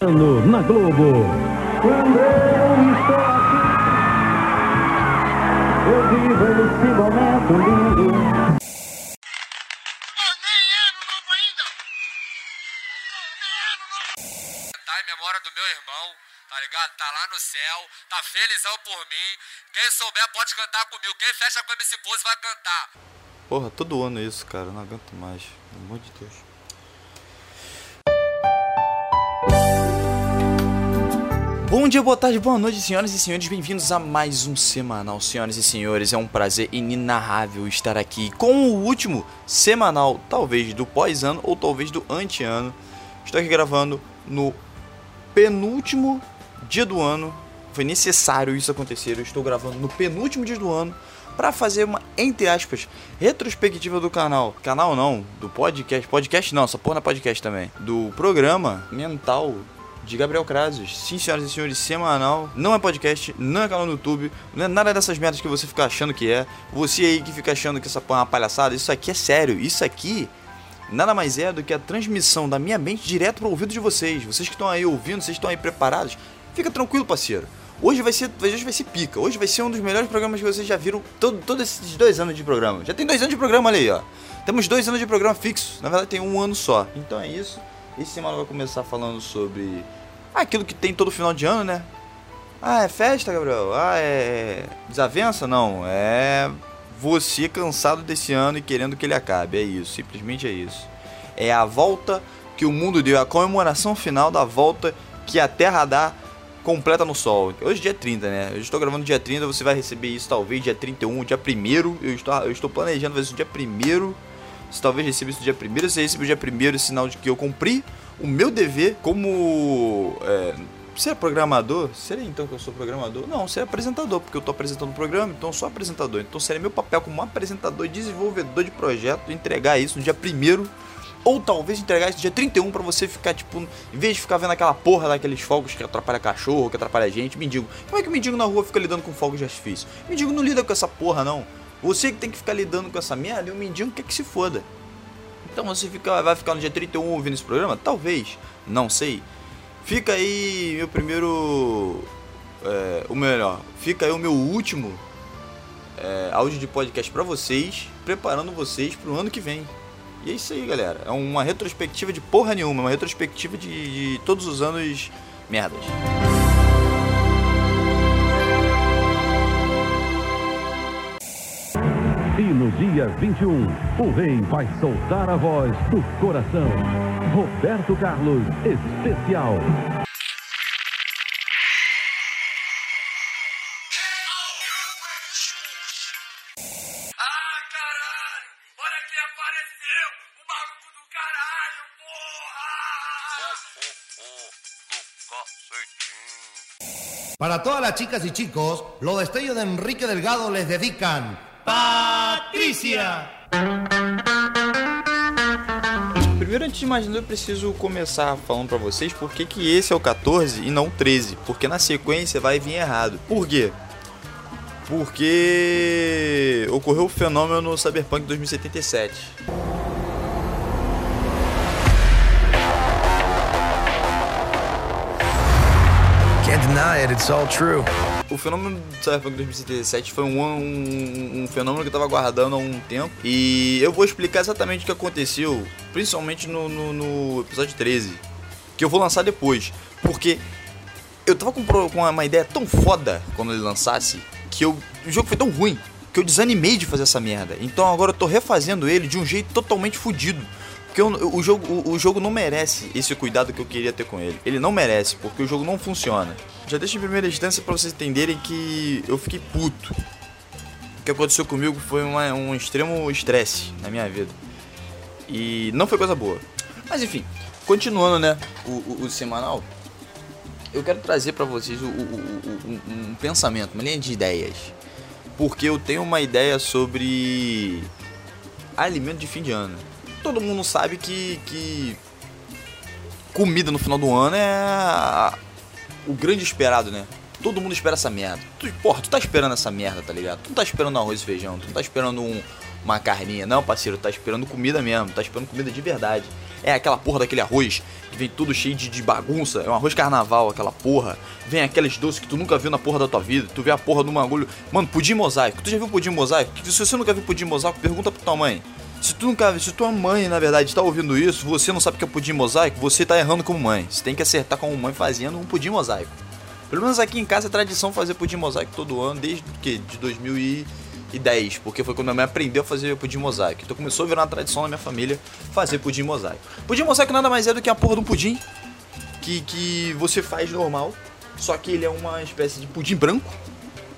Na Globo. Quando eu estou aqui, eu vivo esse momento lindo. Tá em memória do meu irmão, tá ligado? Tá lá no céu, tá felizão por mim. Quem souber pode cantar comigo. Quem fecha com MC Pose vai cantar. Porra, todo ano é isso, cara. Eu não aguento mais. Pelo amor de Deus. Bom dia, boa tarde, boa noite, senhoras e senhores. Bem-vindos a mais um semanal, senhoras e senhores. É um prazer inenarrável estar aqui com o último semanal, talvez do pós-ano ou talvez do ante-ano. Estou aqui gravando no penúltimo dia do ano. Foi necessário isso acontecer. Eu estou gravando no penúltimo dia do ano para fazer uma, entre aspas, retrospectiva do canal. Canal não, do podcast. Podcast não, essa porra na podcast também. Do programa mental de Gabriel Crazes. Sim, senhoras e senhores, semanal. Não é podcast, não é canal no YouTube, não é nada dessas merdas que você fica achando que é. Você aí que fica achando que essa porra é uma palhaçada, isso aqui é sério. Isso aqui nada mais é do que a transmissão da minha mente direto para o ouvido de vocês. Vocês que estão aí ouvindo, vocês estão aí preparados. Fica tranquilo, parceiro. Hoje vai ser, hoje vai ser pica. Hoje vai ser um dos melhores programas que vocês já viram todo, todos esses dois anos de programa. Já tem dois anos de programa ali, ó. Temos dois anos de programa fixo. Na verdade, tem um ano só. Então é isso. Esse semana vai começar falando sobre aquilo que tem todo final de ano, né? Ah, é festa, Gabriel? Ah, é desavença? Não, é você cansado desse ano e querendo que ele acabe. É isso, simplesmente é isso. É a volta que o mundo deu, é a comemoração final da volta que a Terra dá completa no Sol. Hoje é dia 30, né? Eu estou gravando dia 30, você vai receber isso talvez dia 31, dia 1 eu estou, eu estou planejando fazer isso dia 1 Você talvez receba isso dia 1 se receber dia 1 sinal de que eu cumpri o meu dever como... É, ser programador? Seria então que eu sou programador? Não, ser apresentador, porque eu estou apresentando o programa, então eu sou apresentador. Então seria meu papel como apresentador e desenvolvedor de projeto entregar isso no dia 1 ou talvez entregar isso dia 31 pra você ficar, tipo, em vez de ficar vendo aquela porra daqueles fogos que atrapalha cachorro, que atrapalha gente, mendigo. Como é que o mendigo na rua fica lidando com fogos de artifício? O mendigo não lida com essa porra, não. Você que tem que ficar lidando com essa merda e o mendigo quer que se foda. Então você fica, vai ficar no dia 31 ouvindo esse programa? Talvez, não sei. Fica aí meu primeiro. É, o melhor, fica aí o meu último é, áudio de podcast para vocês, preparando vocês pro ano que vem. E é isso aí, galera. É uma retrospectiva de porra nenhuma, uma retrospectiva de, de todos os anos merdas. Dia 21, o rei vai soltar a voz do coração. Roberto Carlos, especial. Ah, caralho! Olha quem apareceu! O maluco do caralho, porra! Para todas las chicas y chicos, los destellos de Enrique Delgado les dedican Patricia. Primeiro, antes de mais nada, eu preciso começar falando pra vocês por que que esse é o 14 e não o 13. Porque na sequência vai vir errado. Por quê? Porque ocorreu o fenômeno Cyberpunk 2077. It, it's all true. O fenômeno do Cyberpunk 2077 foi um, um, um fenômeno que eu tava aguardando há um tempo. E eu vou explicar exatamente o que aconteceu, principalmente no, no, no episódio 13. Que eu vou lançar depois. Porque eu tava com, com uma ideia tão foda quando ele lançasse que eu, o jogo foi tão ruim que eu desanimei de fazer essa merda. Então agora eu tô refazendo ele de um jeito totalmente fudido. Porque eu- o, jogo, o, o jogo não merece esse cuidado que eu queria ter com ele. Ele não merece, porque o jogo não funciona. Já deixo em primeira instância pra vocês entenderem que eu fiquei puto. O que aconteceu comigo foi uma- um extremo estresse na minha vida. E não foi coisa boa. Mas enfim, continuando, né? O, o- o semanal. Eu quero trazer pra vocês o- um, um pensamento, uma linha de ideias. Porque eu tenho uma ideia sobre alimento de fim de ano. Todo mundo sabe que, que comida no final do ano é o grande esperado, né? Todo mundo espera essa merda. Tu, porra, tu tá esperando essa merda, tá ligado? Tu não tá esperando arroz e feijão, tu não tá esperando um- uma carninha. Não, parceiro, tá esperando comida mesmo, tá esperando comida de verdade. É aquela porra daquele arroz que vem tudo cheio de, de bagunça. É um arroz carnaval, aquela porra. Vem aqueles doces que tu nunca viu na porra da tua vida. Tu vê a porra do bagulho. Mano, pudim mosaico. Tu já viu pudim mosaico? Se você nunca viu pudim mosaico, pergunta pra tua mãe. Se tu nunca, se tua mãe, na verdade, está ouvindo isso, você não sabe que é pudim mosaico, você tá errando como mãe. Você tem que acertar como mãe fazendo um pudim mosaico. Pelo menos aqui em casa é tradição fazer pudim mosaico todo ano, desde que de 2010, porque foi quando minha mãe aprendeu a fazer pudim mosaico. Então começou a virar uma tradição na minha família fazer pudim mosaico. Pudim mosaico nada mais é do que a porra de um pudim que, que você faz normal, só que ele é uma espécie de pudim branco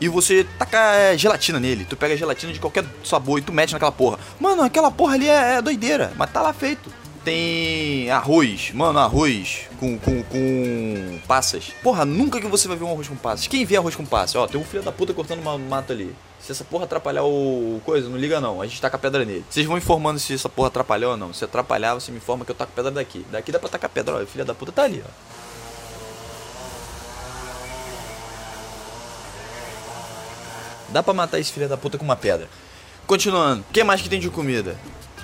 e você taca é, gelatina nele. Tu pega gelatina de qualquer sabor e tu mete naquela porra. Mano, aquela porra ali é, é doideira, mas tá lá feito. Tem arroz, mano, arroz com, com, com passas. Porra, nunca que você vai ver um arroz com passas. Quem vê arroz com passas? Ó, tem um filho da puta cortando uma mata ali. Se essa porra atrapalhar o coisa, não liga não. A gente taca pedra nele. Vocês vão informando se essa porra atrapalhou ou não. Se atrapalhar, você me informa que eu taco pedra daqui. Daqui dá pra tacar pedra, ó. O filho da puta tá ali, ó. Dá pra matar esse filho da puta com uma pedra. Continuando, o que mais que tem de comida?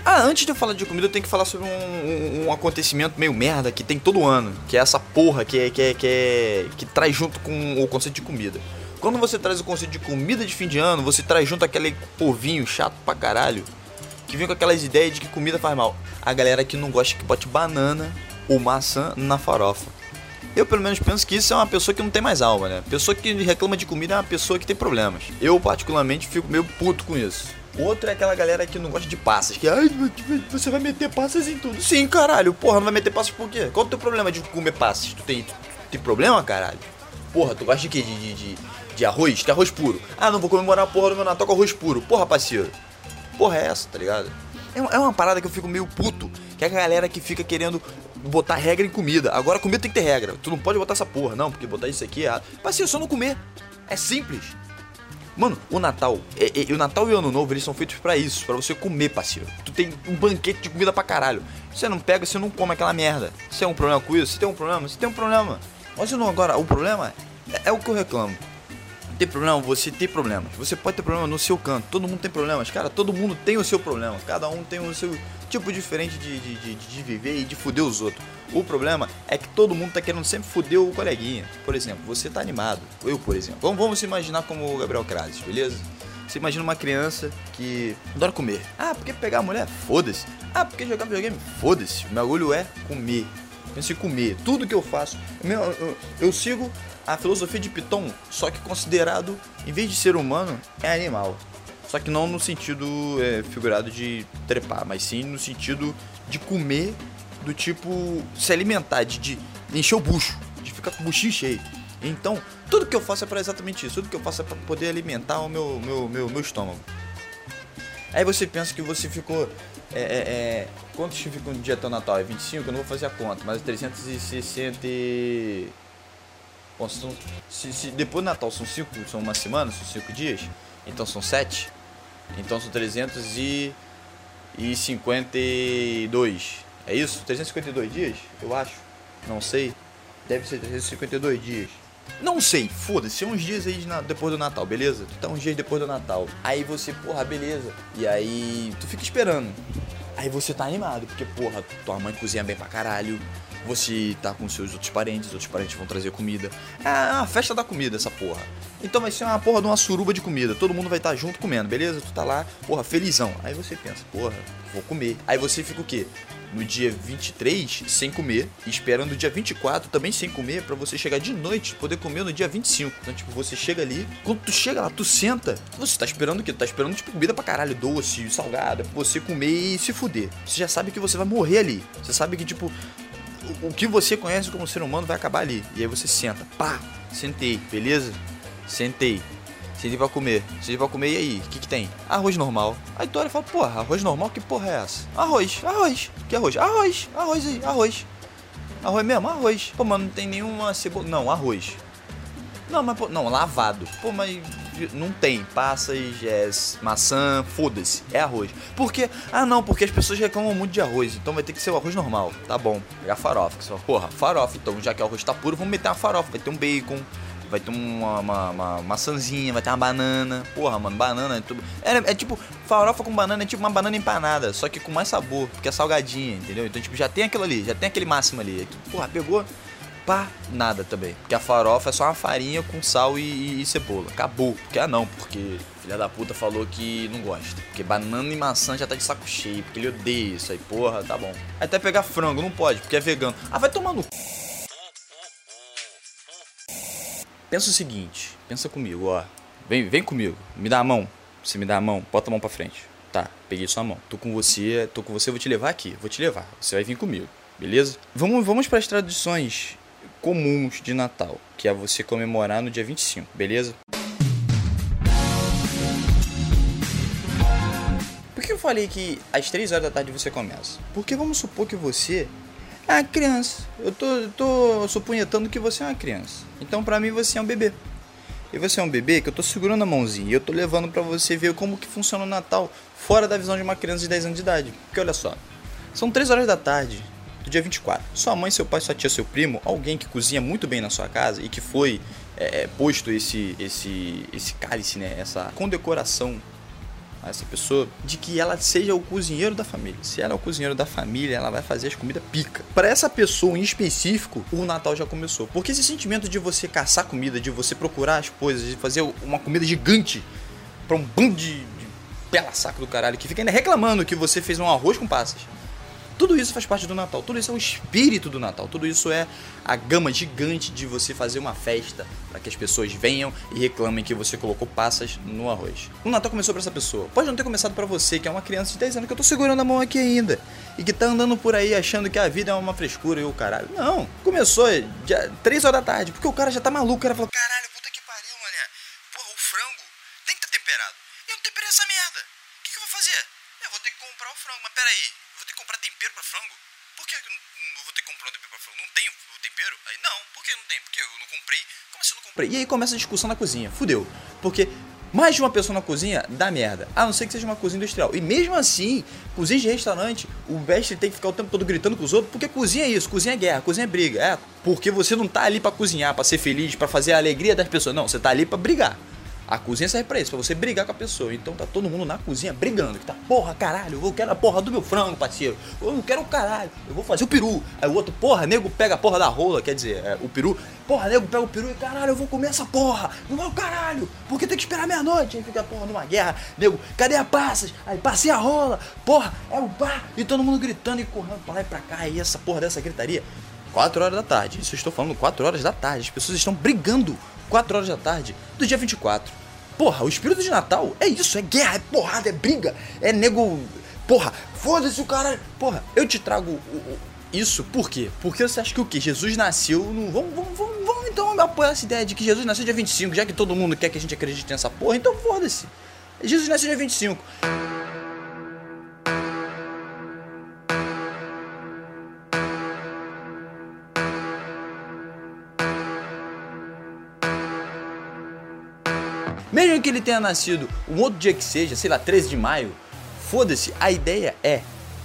Ah, antes de eu falar de comida, eu tenho que falar sobre um, um, um acontecimento meio merda que tem todo ano. Que é essa porra que, é, que, é, que, é, que traz junto com o conceito de comida. Quando você traz o conceito de comida de fim de ano, você traz junto aquele povinho chato pra caralho. Que vem com aquelas ideias de que comida faz mal. A galera que não gosta que bote banana ou maçã na farofa. Eu pelo menos penso que isso é uma pessoa que não tem mais alma, né? Pessoa que reclama de comida é uma pessoa que tem problemas. Eu particularmente fico meio puto com isso. Outro é aquela galera que não gosta de passas, que ai, você vai meter passas em tudo. Sim, caralho, porra, não vai meter passas por quê? Qual o teu problema de comer passas? Tu tem, tu tem problema, caralho? Porra, tu gosta de quê? De, de, de, de arroz? Arroz puro? Ah, não vou comemorar a porra do meu Natal com arroz puro. Porra, parceiro. Porra é essa, tá ligado? É, é uma parada que eu fico meio puto. Que é a galera que fica querendo botar regra em comida. Agora comida tem que ter regra. Tu não pode botar essa porra, não, porque botar isso aqui é. Parceiro, só não comer. É simples. Mano, o Natal, e, e, o Natal e o Ano Novo, eles são feitos para isso, para você comer, parceiro. Tu tem um banquete de comida pra caralho. Você não pega, você não come aquela merda. Você tem um problema com isso? Você tem um problema? Você tem um problema. Mas não, agora, o problema é, é o que eu reclamo. Tem problema, você tem problemas. Você pode ter problema no seu canto. Todo mundo tem problemas. Cara, todo mundo tem o seu problema. Cada um tem o seu tipo diferente de, de, de, de viver e de fuder os outros. O problema é que todo mundo tá querendo sempre fuder o coleguinha. Por exemplo, você tá animado. Eu, por exemplo. Vamos, vamos se imaginar como o Gabriel Crases, beleza? Você imagina uma criança que adora comer. Ah, porque pegar a mulher? Foda-se. Ah, porque jogar videogame? Foda-se. O meu olho é comer. Penso em comer. Tudo que eu faço. Eu, eu, eu sigo a filosofia de Piton, só que considerado, em vez de ser humano, é animal. Só que não no sentido é, figurado de trepar, mas sim no sentido de comer, do tipo se alimentar, de, de encher o bucho, de ficar com o buchinho cheio. Então, tudo que eu faço é para exatamente isso. Tudo que eu faço é para poder alimentar o meu, meu, meu, meu estômago. Aí você pensa que você ficou. É, é, é, quantos ficam no dia até o Natal? É 25? Eu não vou fazer a conta, mas 360. Bom, são, se, se, depois do Natal são 5, são uma semana, são 5 dias, então são 7. Então são 352. É isso? 352 dias? Eu acho. Não sei. Deve ser 352 dias. Não sei, foda-se, uns dias aí de, depois do Natal, beleza? Tu tá uns dias depois do Natal. Aí você, porra, beleza. E aí tu fica esperando. Aí você tá animado, porque, porra, tua mãe cozinha bem pra caralho. Você tá com seus outros parentes, outros parentes vão trazer comida. É uma festa da comida essa porra. Então vai ser uma porra de uma suruba de comida. Todo mundo vai estar tá junto comendo, beleza? Tu tá lá, porra, felizão. Aí você pensa, porra, vou comer. Aí você fica o quê? no dia 23 sem comer, esperando o dia 24 também sem comer, para você chegar de noite poder comer no dia 25. Então, tipo, você chega ali, quando tu chega lá, tu senta, você tá esperando o quê? Tu tá esperando, tipo, comida pra caralho, doce, salgada, pra você comer e se fuder. Você já sabe que você vai morrer ali. Você sabe que, tipo, o, que você conhece como ser humano vai acabar ali. E aí você senta, pá, sentei, beleza? Sentei. Sentei pra comer. Sentei pra comer e aí? O que que tem? Arroz normal. Aí tu olha e fala, porra, arroz normal? Que porra é essa? Arroz, arroz. Que arroz? Arroz, arroz aí, arroz. Arroz mesmo? Arroz. Pô, mano, não tem nenhuma cebola. Não, arroz. Não, mas pô, não, lavado. Pô, mas não tem. Passas, é, maçã, foda-se. É arroz. Por quê? Ah, não, porque as pessoas reclamam muito de arroz. Então vai ter que ser o arroz normal. Tá bom. Pegar farofa. Que fala, porra, farofa. Então, já que o arroz tá puro, vamos meter uma farofa. Vai ter um bacon, vai ter uma, uma, uma maçãzinha, vai ter uma banana. Porra, mano, banana é tudo. É, é tipo, farofa com banana é tipo uma banana empanada, só que com mais sabor, porque é salgadinha, entendeu? Então, tipo, já tem aquilo ali, já tem aquele máximo ali. Porra, pegou. Pá, nada também. Porque a farofa é só uma farinha com sal e, e, e cebola. Acabou. Porque ah não, porque filha da puta falou que não gosta. Porque banana e maçã já tá de saco cheio. Porque ele odeia isso aí, porra, tá bom. Até pegar frango, não pode, porque é vegano. Ah, vai tomar no. Pensa o seguinte, pensa comigo, ó. Vem, vem comigo, me dá a mão. Você me dá a mão, bota a mão pra frente. Tá, peguei sua mão. Tô com você, tô com você, vou te levar aqui. Vou te levar. Você vai vir comigo, beleza? Vamos, vamos para as tradições comuns de Natal, que é você comemorar no dia 25, beleza? Por que eu falei que às 3 horas da tarde você começa? Porque vamos supor que você é uma criança. Eu tô, eu tô supunhetando que você é uma criança. Então pra mim você é um bebê. E você é um bebê que eu tô segurando a mãozinha e eu tô levando pra você ver como que funciona o Natal fora da visão de uma criança de 10 anos de idade. Porque olha só, são 3 horas da tarde do dia 24. Sua mãe, seu pai, sua tia, seu primo, alguém que cozinha muito bem na sua casa e que foi é, é posto esse, esse, esse cálice, né, essa condecoração a essa pessoa de que ela seja o cozinheiro da família. Se ela é o cozinheiro da família, ela vai fazer as comidas pica. Para essa pessoa em específico, o Natal já começou. Porque esse sentimento de você caçar comida, de você procurar as coisas, de fazer uma comida gigante para um bando de, de pela saco do caralho que fica ainda reclamando que você fez um arroz com passas. Tudo isso faz parte do Natal, tudo isso é o espírito do Natal, tudo isso é a gama gigante de você fazer uma festa para que as pessoas venham e reclamem que você colocou passas no arroz. O Natal começou para essa pessoa. Pode não ter começado para você, que é uma criança de 10 anos que eu tô segurando a mão aqui ainda e que tá andando por aí achando que a vida é uma frescura e o caralho. Não, começou já 3 horas da tarde, porque o cara já tá maluco, o cara falou: "Caralho, puta que pariu, mané. Porra, o frango tem que estar tá temperado. Eu não temperei essa merda. O que, que eu vou fazer? Eu vou ter que comprar o frango, mas peraí, comprar tempero pra frango? Por que eu não vou ter que comprar um tempero pra frango? Não tenho o tempero? Aí, não, por que não tem? Porque eu não comprei. Como assim eu não comprei? E aí começa a discussão na cozinha. Fudeu. Porque mais de uma pessoa na cozinha dá merda. A não ser que seja uma cozinha industrial. E mesmo assim, cozinha de restaurante, o mestre tem que ficar o tempo todo gritando com os outros, porque cozinha é isso, cozinha é guerra, cozinha é briga. É, porque você não tá ali para cozinhar, para ser feliz, para fazer a alegria das pessoas. Não, você tá ali para brigar. A cozinha serve pra isso, pra você brigar com a pessoa. Então tá todo mundo na cozinha brigando. Que tá, porra, caralho, eu quero a porra do meu frango, parceiro. Eu não quero o caralho, eu vou fazer o peru. Aí o outro, porra, nego pega a porra da rola, quer dizer, é, o peru. Porra, nego pega o peru e caralho, eu vou comer essa porra. Não é o caralho, porque tem que esperar meia-noite. Aí fica porra numa guerra. Nego, cadê a passas? Aí passei a rola, porra, é o bar. E todo mundo gritando e correndo pra lá e pra cá. E essa porra dessa gritaria. 4 horas da tarde, isso eu estou falando 4 horas da tarde. As pessoas estão brigando 4 horas da tarde do dia 24. Porra, o espírito de Natal é isso, é guerra, é porrada, é briga, é nego. Porra, foda-se o cara. Porra, eu te trago isso por quê? Porque você acha que o quê? Jesus nasceu no. Vamos, vamos, vamos, vamos então apoiar essa ideia de que Jesus nasceu dia 25, já que todo mundo quer que a gente acredite nessa porra, então foda-se. Jesus nasceu dia 25. Que ele tenha nascido um outro dia que seja, sei lá, 13 de maio, foda-se, a ideia é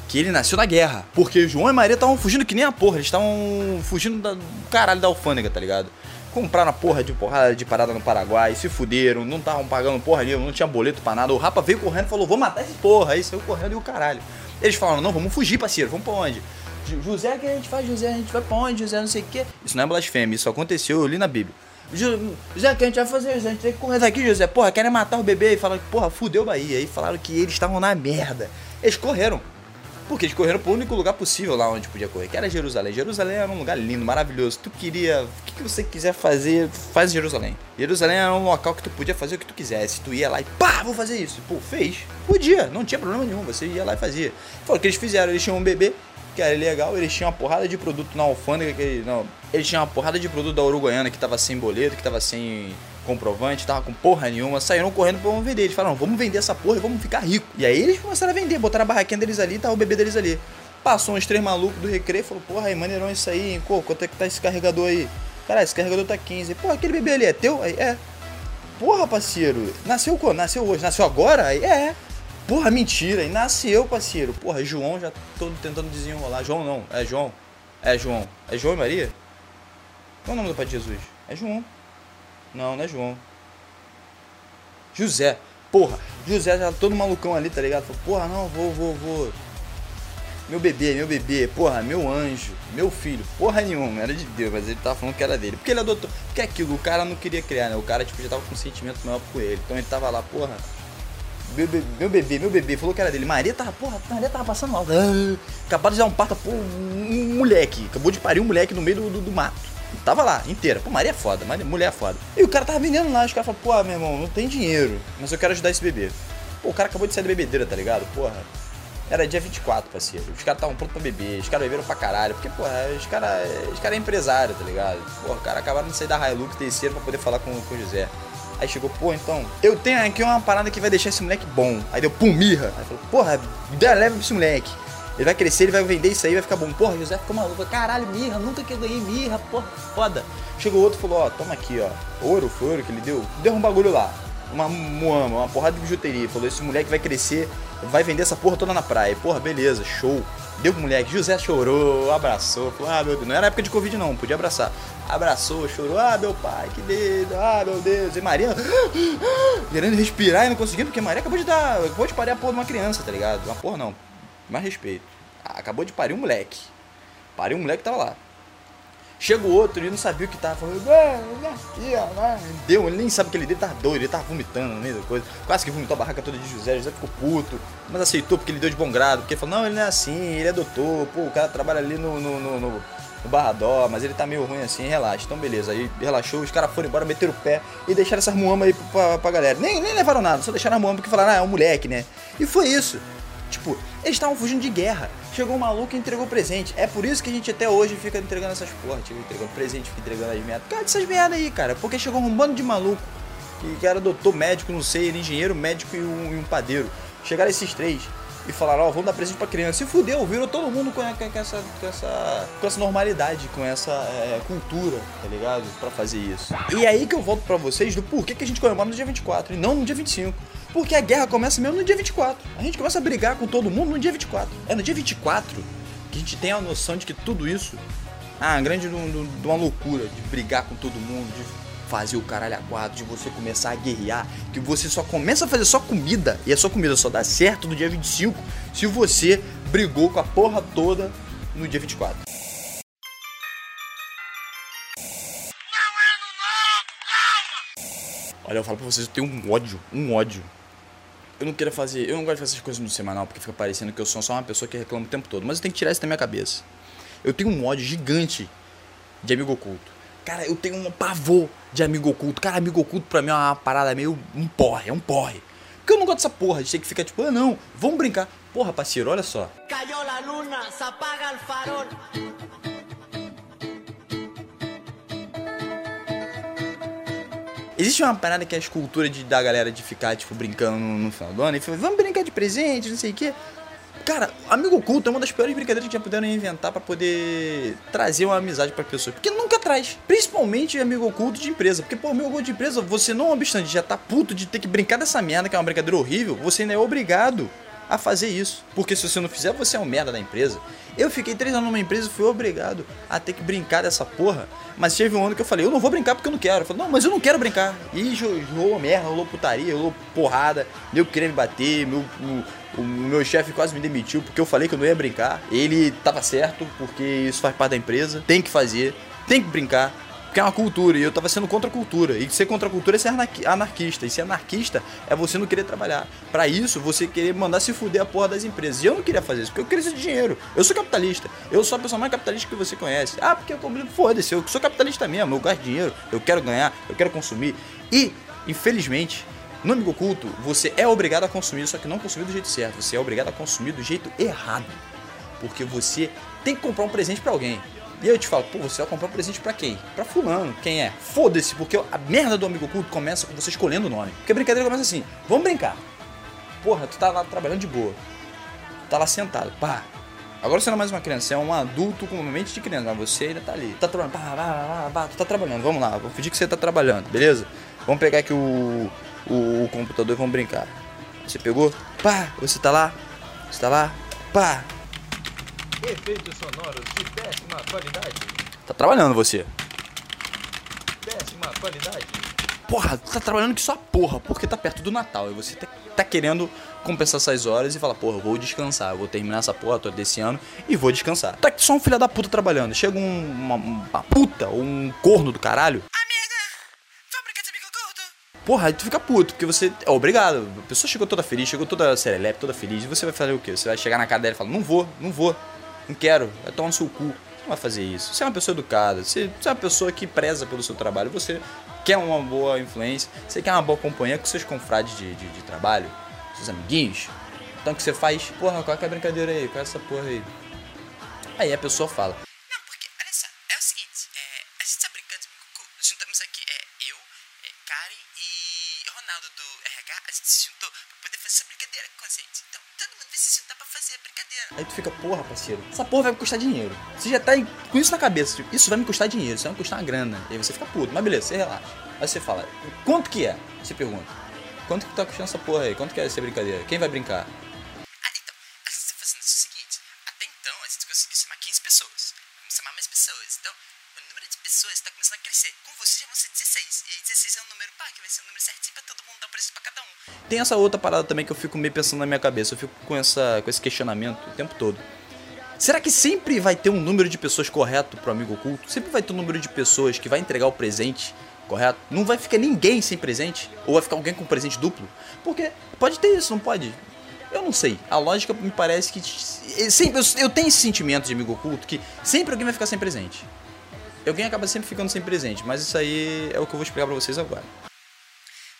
que ele nasceu na guerra. Porque João e Maria estavam fugindo que nem a porra, eles estavam fugindo do caralho da alfândega, tá ligado? Compraram a porra de porrada de parada no Paraguai, se fuderam, não estavam pagando porra nenhuma, não tinha boleto pra nada. O Rapa veio correndo e falou: vou matar esse porra. Aí saiu correndo e o caralho. Eles falaram: não, vamos fugir, parceiro, vamos pra onde? José, o que a gente faz, José? A gente vai pra onde? José, não sei o quê. Isso não é blasfêmia, isso aconteceu, eu li na Bíblia. José, o que a gente vai fazer? José? A gente tem que correr daqui, José. Porra, querem matar o bebê. E falaram que, porra, fudeu Bahia. E falaram que eles estavam na merda. Eles correram. Porque eles correram pro único lugar possível lá onde podia correr, que era Jerusalém. Jerusalém era um lugar lindo, maravilhoso. Tu queria. O que, que você quiser fazer, faz em Jerusalém. Jerusalém era um local que tu podia fazer o que tu quisesse. Tu ia lá e pá, vou fazer isso. Pô, fez. Podia, não tinha problema nenhum. Você ia lá e fazia. Foi o que eles fizeram. Eles tinham um bebê que era legal, eles tinham uma porrada de produto na alfândega, que não, eles tinham uma porrada de produto da Uruguaiana que tava sem boleto, que tava sem comprovante, tava com porra nenhuma, saíram correndo pra vender. Eles falaram, vamos vender essa porra e vamos ficar rico. E aí eles começaram a vender, botaram a barraquinha deles ali, tava o bebê deles ali. Passou uns três malucos do recreio, falou, porra, aí maneirão isso aí, hein? Pô, quanto é que tá esse carregador aí? Cara, esse carregador tá 15. Porra, aquele bebê ali é teu? Aí, é. Porra, parceiro, nasceu quando? Nasceu hoje? Nasceu agora? Aí, é. Porra, mentira. E nasceu, parceiro. Porra, João já tô tentando desenrolar. João não, é João. É João. É João e Maria? Qual é o nome do pai de Jesus? É João. Não, não é João. José. Porra, José já todo malucão ali, tá ligado? Falou, porra, não, vou, vou, vou. Meu bebê, meu bebê, porra, meu anjo, meu filho, porra nenhuma, era de Deus, mas ele tava falando que era dele. Porque ele adotou. Porque é aquilo, o cara não queria criar, né? O cara, tipo, já tava com um sentimento maior por ele. Então ele tava lá, porra. Meu bebê, meu bebê, meu bebê, falou que era dele. Maria tava, porra, Maria tava passando mal. Ah, Acabado de dar um parto, pô, um moleque. Acabou de parir um moleque no meio do, do, do mato. Tava lá, inteira. Pô, Maria é foda, Maria, mulher é foda. E o cara tava vendendo lá, os caras falaram, pô, meu irmão, não tem dinheiro, mas eu quero ajudar esse bebê. Pô, o cara acabou de sair da bebedeira, tá ligado? Porra. Era dia 24, parceiro. Os caras estavam prontos pra beber, os caras beberam pra caralho. Porque, porra, os caras os cara é empresário, tá ligado? Porra, cara acabaram de sair da Hilux, desceram pra poder falar com, com o José. Aí chegou, pô, então, eu tenho aqui uma parada que vai deixar esse moleque bom. Aí deu, pum, mirra. Aí falou, porra, dá leve pra esse moleque. Ele vai crescer, ele vai vender isso aí, vai ficar bom. Porra, José ficou maluco. Caralho, mirra, nunca que eu ganhei mirra, porra, foda. Chegou outro e falou, ó, toma aqui, ó. Ouro, foi ouro que ele deu. Deu um bagulho lá. Uma muama, uma porrada de bijuteria. Falou, esse moleque vai crescer, vai vender essa porra toda na praia. Porra, beleza, show. Deu pro moleque, José chorou, abraçou, falou, ah, meu Deus, não era época de Covid não, podia abraçar. Abraçou, chorou, ah, meu pai, que lindo, ah, meu Deus. E Maria, querendo respirar e não conseguindo, porque Maria acabou de dar, acabou de parir a porra de uma criança, tá ligado? Uma porra não, mais respeito. Acabou de parir um moleque. Pariu um moleque que tava lá. Chega o outro e não sabia o que tava falando. Deu, ele nem sabe o que ele deu, tava doido, ele tava vomitando no meio da coisa. Quase que vomitou a barraca toda de José, José ficou puto, mas aceitou porque ele deu de bom grado, porque ele falou, não, ele não é assim, ele é doutor, pô, o cara trabalha ali no, no, no, no, no Barradó, mas ele tá meio ruim assim, relaxa. Então beleza, aí relaxou, os caras foram embora, meteram o pé e deixaram essas muamas aí pra, pra galera. Nem, nem levaram nada, só deixaram a muamba porque falaram, ah, é um moleque, né? E foi isso. Tipo, eles estavam fugindo de guerra. Chegou um maluco e entregou presente. É por isso que a gente até hoje fica entregando essas porra, tipo, entregando presente, fica entregando as merdas. Cara, dessas merda aí, cara. Porque chegou um bando de maluco. Que, era doutor, médico, não sei, era engenheiro, médico e um, e um padeiro. Chegaram esses três e falaram, ó, vamos dar presente pra criança. Se fudeu, virou todo mundo com, essa, com, essa, com essa normalidade, com essa é, cultura, tá ligado? Pra fazer isso. E aí que eu volto pra vocês do porquê que a gente comemora no dia 24 e não no dia 25. Porque a guerra começa mesmo no dia 24. A gente começa a brigar com todo mundo no dia 24. É no dia 24 que a gente tem a noção de que tudo isso ah, grande de de uma loucura de brigar com todo mundo, de fazer o caralho a quatro, de você começar a guerrear, que você só começa a fazer só comida, e a sua comida só dá certo no dia 25 se você brigou com a porra toda no dia 24. Olha, eu falo pra vocês, eu tenho um ódio, um ódio. Eu não quero fazer, eu não gosto de fazer essas coisas no semanal, porque fica parecendo que eu sou só uma pessoa que reclama o tempo todo, mas eu tenho que tirar isso da minha cabeça. Eu tenho um ódio gigante de amigo oculto. Cara, eu tenho um pavor de amigo oculto. Cara, amigo oculto pra mim é uma parada meio um porre, é um porre. Porque eu não gosto dessa porra de ter que ficar tipo, ah não, vamos brincar. Porra, parceiro, olha só. Cayó la luna, se apaga el farol. Existe uma parada que é a escultura de, da galera de ficar, tipo, brincando no, no final do ano e fala, vamos brincar de presente, não sei o quê. Cara, amigo oculto é uma das piores brincadeiras que já puderam inventar pra poder trazer uma amizade pra pessoa. Porque nunca traz. Principalmente amigo oculto de empresa. Porque, pô, amigo oculto de empresa, você não obstante já tá puto de ter que brincar dessa merda, que é uma brincadeira horrível, você ainda é obrigado a fazer isso. Porque se você não fizer, você é um merda da empresa. Eu fiquei três anos numa empresa e fui obrigado a ter que brincar dessa porra. Mas teve um ano que eu falei, eu não vou brincar porque eu não quero. Eu falei, não, mas eu não quero brincar. E jo- rolou merda, rolou putaria, rolou porrada. Meu queria me bater, meu, o, o meu chefe quase me demitiu porque eu falei que eu não ia brincar. Ele tava certo, porque isso faz parte da empresa. Tem que fazer, tem que brincar. Porque é uma cultura, e eu tava sendo contra a cultura. E ser contra a cultura é ser anarqui- anarquista. E ser anarquista é você não querer trabalhar. Pra isso, você querer mandar se fuder a porra das empresas. E eu não queria fazer isso, porque eu queria esse dinheiro. Eu sou capitalista. Eu sou a pessoa mais capitalista que você conhece. Ah, porque eu combino. Foda-se, eu sou capitalista mesmo. Eu gasto dinheiro, eu quero ganhar, eu quero consumir. E, infelizmente, no amigo oculto, você é obrigado a consumir, só que não consumir do jeito certo. Você é obrigado a consumir do jeito errado. Porque você tem que comprar um presente pra alguém. E eu te falo, pô, você vai comprar um presente pra quem? Pra fulano. Quem é? Foda-se, porque a merda do amigo oculto começa com você escolhendo o nome. Porque a brincadeira começa assim, vamos brincar. Porra, tu tá lá trabalhando de boa. Tá lá sentado, pá. Agora você não é mais uma criança, você é um adulto com uma mente de criança, mas você ainda tá ali. Tá trabalhando, pá, pá, pá, pá, tu tá trabalhando, vamos lá, vou fingir que você tá trabalhando, beleza? Vamos pegar aqui o, o, o computador e vamos brincar. Você pegou? Pá, você tá lá? Você tá lá? Pá, Efeitos sonoros de péssima qualidade. Tá trabalhando você. Péssima qualidade. porra, tu tá trabalhando que só porra, porque tá perto do Natal. E você tá, tá querendo compensar essas horas e fala, porra, vou descansar, vou terminar essa porra toda desse ano e vou descansar. Tá só um filho da puta trabalhando. Chega um, uma, uma puta ou um corno do caralho. Porra, aí tu fica puto, porque você. É obrigado. A pessoa chegou toda feliz, chegou toda serelepe, toda feliz. E você vai fazer o quê? Você vai chegar na cara dela e falar: Não vou, não vou, não quero, vai tomar no seu cu. Você não vai fazer isso. Você é uma pessoa educada, você, é uma pessoa que preza pelo seu trabalho, você quer uma boa influência, você quer uma boa companhia com seus confrades de, de, de trabalho, seus amiguinhos. Então o que você faz? Porra, qual é a brincadeira aí? Qual é essa porra aí? Aí a pessoa fala: Não, porque, olha só, é o seguinte, é, a gente tá brincando de Cucu, juntamos aqui, é, eu, é, Karen e Ronaldo do RH, a gente se juntou pra poder fazer essa brincadeira com a gente. Então, todo mundo vai se juntar pra fazer a brincadeira. Aí tu fica, porra, parceiro, essa porra vai me custar dinheiro. Você já tá com isso na cabeça, tipo, isso vai me custar dinheiro, isso vai me custar uma grana. E aí você fica puto, mas beleza, você relaxa. Aí você fala, quanto que é? Você pergunta, quanto que tá custando essa porra aí? Quanto que é essa brincadeira? Quem vai brincar? Tem essa outra parada também que eu fico meio pensando na minha cabeça, eu fico com, essa, com esse questionamento o tempo todo. Será que sempre vai ter um número de pessoas correto pro amigo oculto? Sempre vai ter um número de pessoas que vai entregar o presente correto? Não vai ficar ninguém sem presente? Ou vai ficar alguém com presente duplo? Porque pode ter isso, não pode? Eu não sei. A lógica me parece que. Sempre, eu, tenho esse sentimento de amigo oculto que sempre alguém vai ficar sem presente. Alguém acaba sempre ficando sem presente, mas isso aí é o que eu vou explicar pra vocês agora.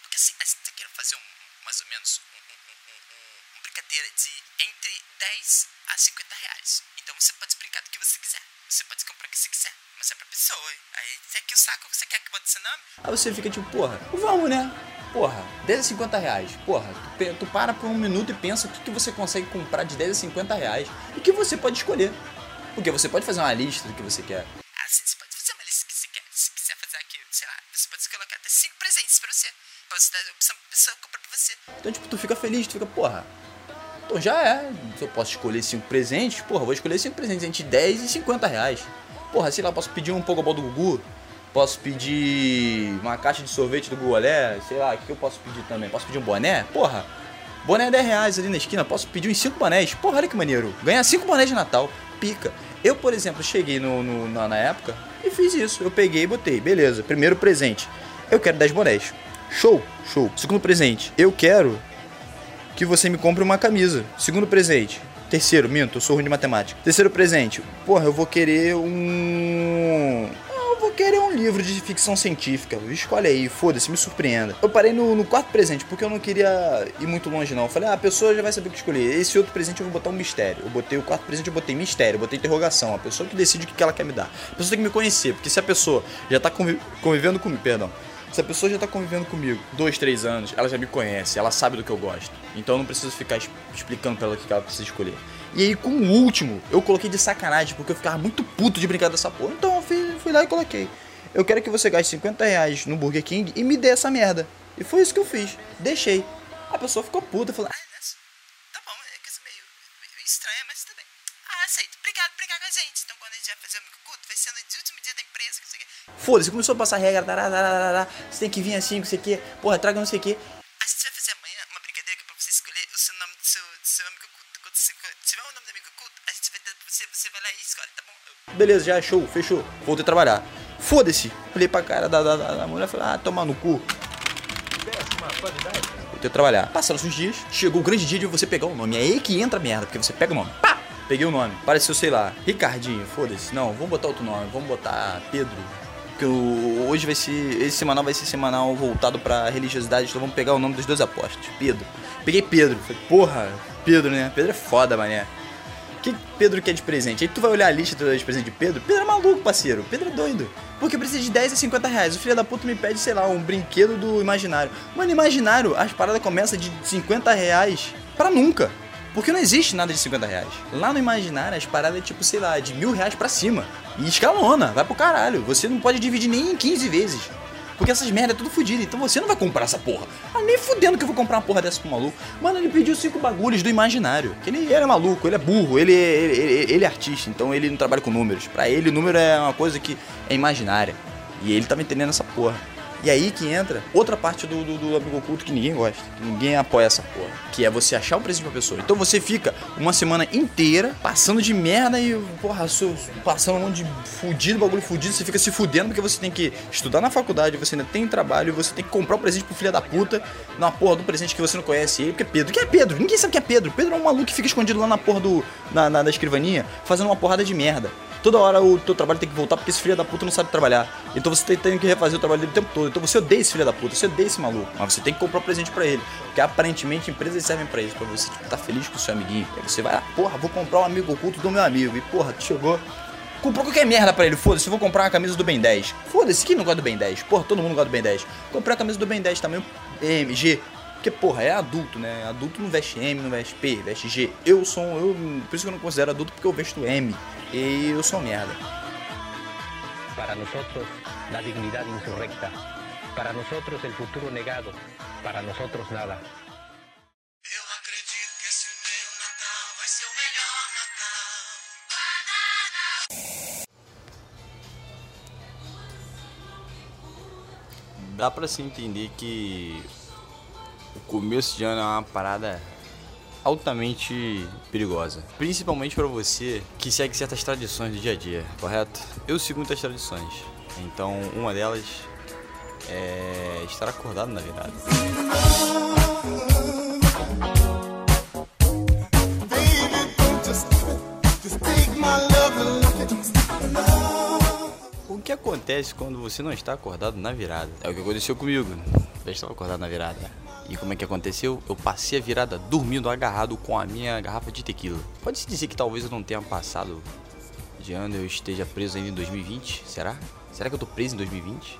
Porque assim, a gente tá querendo fazer um, mais ou menos, um, um, um, um, uma brincadeira de entre 10 a 50 reais. Então você pode brincar do que você quiser. Você pode comprar o que você quiser. Mas é pra pessoa. Aí se aqui o saco você quer que bote seu nome? Aí você fica tipo, porra, vamos né? Porra, 10 a 50 reais. Porra, tu, tu para por um minuto e pensa o que, que você consegue comprar de 10 a 50 reais e que você pode escolher. Porque você pode fazer uma lista do que você quer. Assim, você pode fazer uma lista que você quer. Se quiser fazer aqui, sei lá, você pode colocar até 5 presentes pra você. Pra você dar a opção pra pessoa comprar pra você. Então, tipo, tu fica feliz, tu fica, porra. Então já é. Se eu posso escolher 5 presentes, porra, vou escolher 5 presentes entre 10 e 50 reais. Porra, sei lá, posso pedir um Pokéball do Gugu. Posso pedir uma caixa de sorvete do Gugolé. Sei lá, o que eu posso pedir também? Posso pedir um boné? Porra. Boné é 10 reais ali na esquina, posso pedir uns 5 bonés. Porra, olha que maneiro. Ganhar 5 bonés de Natal. Pica. Eu, por exemplo, cheguei no, no- na, na época e fiz isso. Eu peguei e botei. Beleza, primeiro presente. Eu quero 10 bonés. Show, show. Segundo presente. Eu quero que você me compre uma camisa. Segundo presente. Terceiro, minto, eu sou ruim de matemática. Terceiro presente. Porra, eu vou querer um. Vou querer um livro de ficção científica. Escolhe aí, foda-se, me surpreenda. Eu parei no, no quarto presente porque eu não queria ir muito longe, não. Eu falei, ah, a pessoa já vai saber o que escolher. Esse outro presente eu vou botar um mistério. Eu botei o quarto presente, eu botei mistério, eu botei interrogação. A pessoa que decide o que ela quer me dar. A pessoa tem que me conhecer, porque se a pessoa já tá convi- convivendo comigo, perdão. Se a pessoa já tá convivendo comigo dois, três anos, ela já me conhece, ela sabe do que eu gosto. Então eu não preciso ficar explicando pra ela o que ela precisa escolher. E aí, com o último, eu coloquei de sacanagem, porque eu ficava muito puto de brincar dessa porra. Então eu fui, fui lá e coloquei. Eu quero que você gaste 50 reais no Burger King e me dê essa merda. E foi isso que eu fiz. Deixei. A pessoa ficou puta, falou, Ah, nossa. Tá bom, é coisa meio, meio estranha, mas tudo bem. Ah, aceito. Obrigado por brincar com a gente. Então quando a gente vai fazer o culto, vai ser no último dia da empresa, que não sei o quê. foda-se, começou a passar regra, tará, tará, você tem que vir assim, não sei o que, porra, traga não sei o que. A gente vai fazer amanhã uma brincadeira que é pra você escolher o seu nome do seu, do seu amigo oculto. Quando você quando tiver o nome do amigo oculto, a gente vai dar pra você, você vai lá e escolhe, tá bom? Eu- Beleza, já, show, fechou. Voltei a trabalhar. Foda-se. Olhei pra cara da, da, da, mulher e falei, ah, tomar no cu. Voltei a trabalhar. Passaram uns dias, chegou o grande dia de você pegar o nome. É aí que entra a merda, porque você pega o nome. Pá! Peguei o nome. Pareceu, sei lá, Ricardinho, foda-se. Não, vamos botar outro nome, vamos botar Pedro. O- hoje vai ser. Esse semanal vai ser semanal voltado pra religiosidade, então vamos pegar o nome dos dois apóstolos. Pedro. Peguei Pedro. Falei, porra, Pedro, né? Pedro é foda, mané. Que Pedro quer de presente? Aí tu vai olhar a lista de presente de Pedro. Pedro é maluco, parceiro. Pedro é doido. Porque precisa de 10 a 50 reais. O filho da puta me pede, sei lá, um brinquedo do imaginário. Mano, imaginário, as paradas começam de 50 reais pra nunca. Porque não existe nada de 50 reais. Lá no imaginário, as paradas é tipo, sei lá, de mil reais pra cima. E escalona, vai pro caralho. Você não pode dividir nem em 15 vezes. Porque essas merda é tudo fodido, então você não vai comprar essa porra. Ah, nem fudendo que eu vou comprar uma porra dessa pro maluco. Mano, ele pediu cinco bagulhos do imaginário. Que ele, é maluco, ele é burro, ele, ele, ele, ele é artista, então ele não trabalha com números. Pra ele, número é uma coisa que é imaginária. E ele tava entendendo essa porra. E aí que entra outra parte do, do, do amigo oculto que ninguém gosta. Que ninguém apoia essa porra. Que é você achar um presente pra pessoa. Então você fica uma semana inteira passando de merda e, porra, passando um monte de fudido, bagulho fudido. Você fica se fudendo porque você tem que estudar na faculdade, você ainda tem trabalho, você tem que comprar um presente pro filho da puta numa porra do presente que você não conhece ele. Porque é Pedro. Quem é Pedro? Ninguém sabe quem é Pedro. Pedro é um maluco que fica escondido lá na porra do, na, na- da escrivaninha fazendo uma porrada de merda. Toda hora o teu trabalho tem que voltar porque esse filho da puta não sabe trabalhar. Então você tem, tem que refazer o trabalho dele o tempo todo. Então você odeia esse filho da puta, você odeia esse maluco. Mas você tem que comprar um presente pra ele. Porque aparentemente empresas servem pra isso, pra você tipo, tá feliz com o seu amiguinho. Aí você vai lá, porra, vou comprar um amigo oculto do meu amigo. E porra, chegou. Comprou qualquer merda pra ele, foda-se, vou comprar uma camisa do Ben 10. Foda-se, quem não gosta do Ben 10? Porra, todo mundo gosta do Ben 10. Comprei a camisa do Ben 10 tamanho M, G. Porque, porra, é adulto, né? Adulto não veste M, não veste P, veste G. Eu sou, eu, por isso que eu não considero adulto, porque eu vesto M. E eu sou merda. Para nosotros, la dignidad insurrecta. Para nosotros, el futuro negado. Para nosotros, nada. Eu acredito que esse meu Natal vai ser o melhor Natal. Dá pra se entender que o começo de ano é uma parada altamente perigosa. Principalmente pra você que segue certas tradições do dia a dia, correto? Eu sigo muitas tradições. Então, uma delas é estar acordado na virada. O que acontece quando você não está acordado na virada? É o que aconteceu comigo. Já estava acordado na virada. E como é que aconteceu? Eu passei a virada dormindo agarrado com a minha garrafa de tequila. Pode-se dizer que talvez eu não tenha passado de ano, eu esteja preso ainda em 2020? Será? Será que eu tô preso em 2020?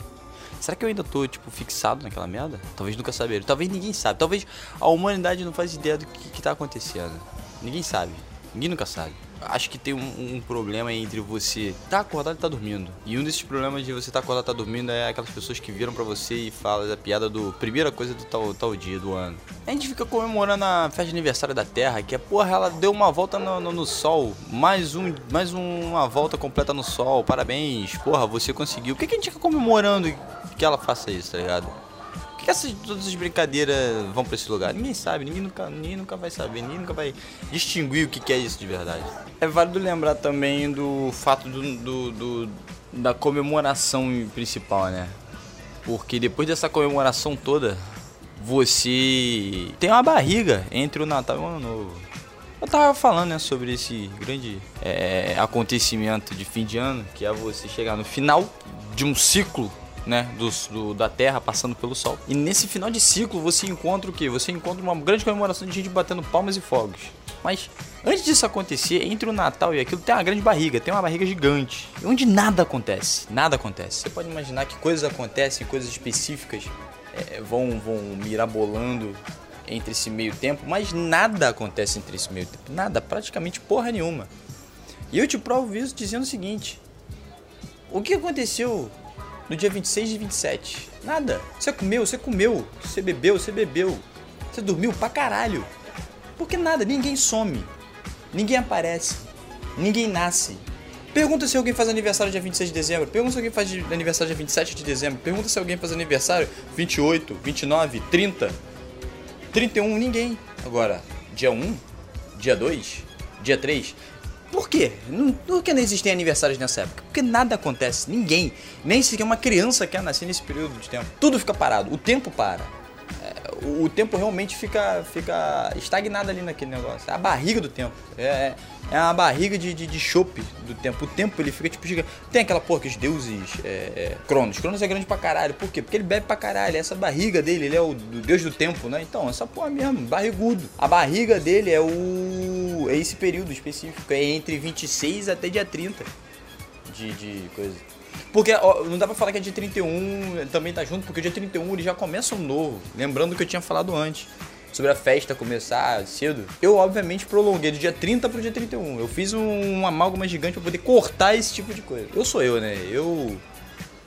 Será que eu ainda tô, tipo, fixado naquela merda? Talvez nunca saberem. Talvez ninguém sabe. Talvez a humanidade não faz ideia do que, que tá acontecendo. Ninguém sabe. Ninguém nunca sabe. Acho que tem um, um problema entre você tá acordado e tá dormindo. E um desses problemas de você tá acordado e tá dormindo é aquelas pessoas que viram pra você e falam a piada do primeira coisa do tal, tal dia do ano. A gente fica comemorando a festa de aniversário da Terra, que é, porra, ela deu uma volta no, no, no sol. Mais, um, mais uma volta completa no sol. Parabéns, porra, você conseguiu. Por que, que a gente fica comemorando que ela faça isso, tá ligado? Que essas, todas as brincadeiras vão pra esse lugar? Ninguém sabe, ninguém nunca, ninguém nunca vai saber, ninguém nunca vai distinguir o que, que é isso de verdade. É válido lembrar também do fato do, do- do- da comemoração principal, né? Porque depois dessa comemoração toda, você tem uma barriga entre o Natal e o Ano Novo. Eu tava falando, né, sobre esse grande é, acontecimento de fim de ano, que é você chegar no final de um ciclo, né, do, da Terra passando pelo Sol. E nesse final de ciclo você encontra o quê? Você encontra uma grande comemoração de gente batendo palmas e fogos. Mas antes disso acontecer, entre o Natal e aquilo tem uma grande barriga, tem uma barriga gigante, onde nada acontece, nada acontece. Você pode imaginar que coisas acontecem, coisas específicas é, vão, vão mirabolando entre esse meio tempo, mas nada acontece entre esse meio tempo, nada, praticamente porra nenhuma. E eu te provo isso dizendo o seguinte: o que aconteceu no dia 26 e 27? Nada. Você comeu, você comeu. Você bebeu, você bebeu. Você dormiu pra caralho. Porque nada, ninguém some. Ninguém aparece. Ninguém nasce. Pergunta se alguém faz aniversário dia 26 de dezembro. Pergunta se alguém faz aniversário dia 27 de dezembro. Pergunta se alguém faz aniversário 28, 29, 30. 31, ninguém. Agora, dia 1, dia 2, dia 3. Por quê? Por que não existem aniversários nessa época? Porque nada acontece. Ninguém, nem sequer uma criança quer nascer nesse período de tempo. Tudo fica parado. O tempo para. O, o tempo realmente fica, fica estagnado ali naquele negócio. É a barriga do tempo. É, é, é uma barriga de, de, de chope do tempo. O tempo ele fica tipo gigante. Tem aquela porra que os deuses. É, é, Cronos. Cronos é grande pra caralho. Por quê? Porque ele bebe pra caralho. Essa barriga dele, ele é o do deus do tempo, né? Então, essa porra mesmo, barrigudo. A barriga dele é o. É esse período específico. É entre 26 até dia 30 de, de coisa. Porque ó, não dá pra falar que é dia 31 também tá junto, porque o dia 31 ele já começa um novo. Lembrando que eu tinha falado antes. Sobre a festa começar cedo. Eu, obviamente, prolonguei do dia 30 pro dia 31. Eu fiz um, uma amálgama gigante pra poder cortar esse tipo de coisa. Eu sou eu, né? Eu.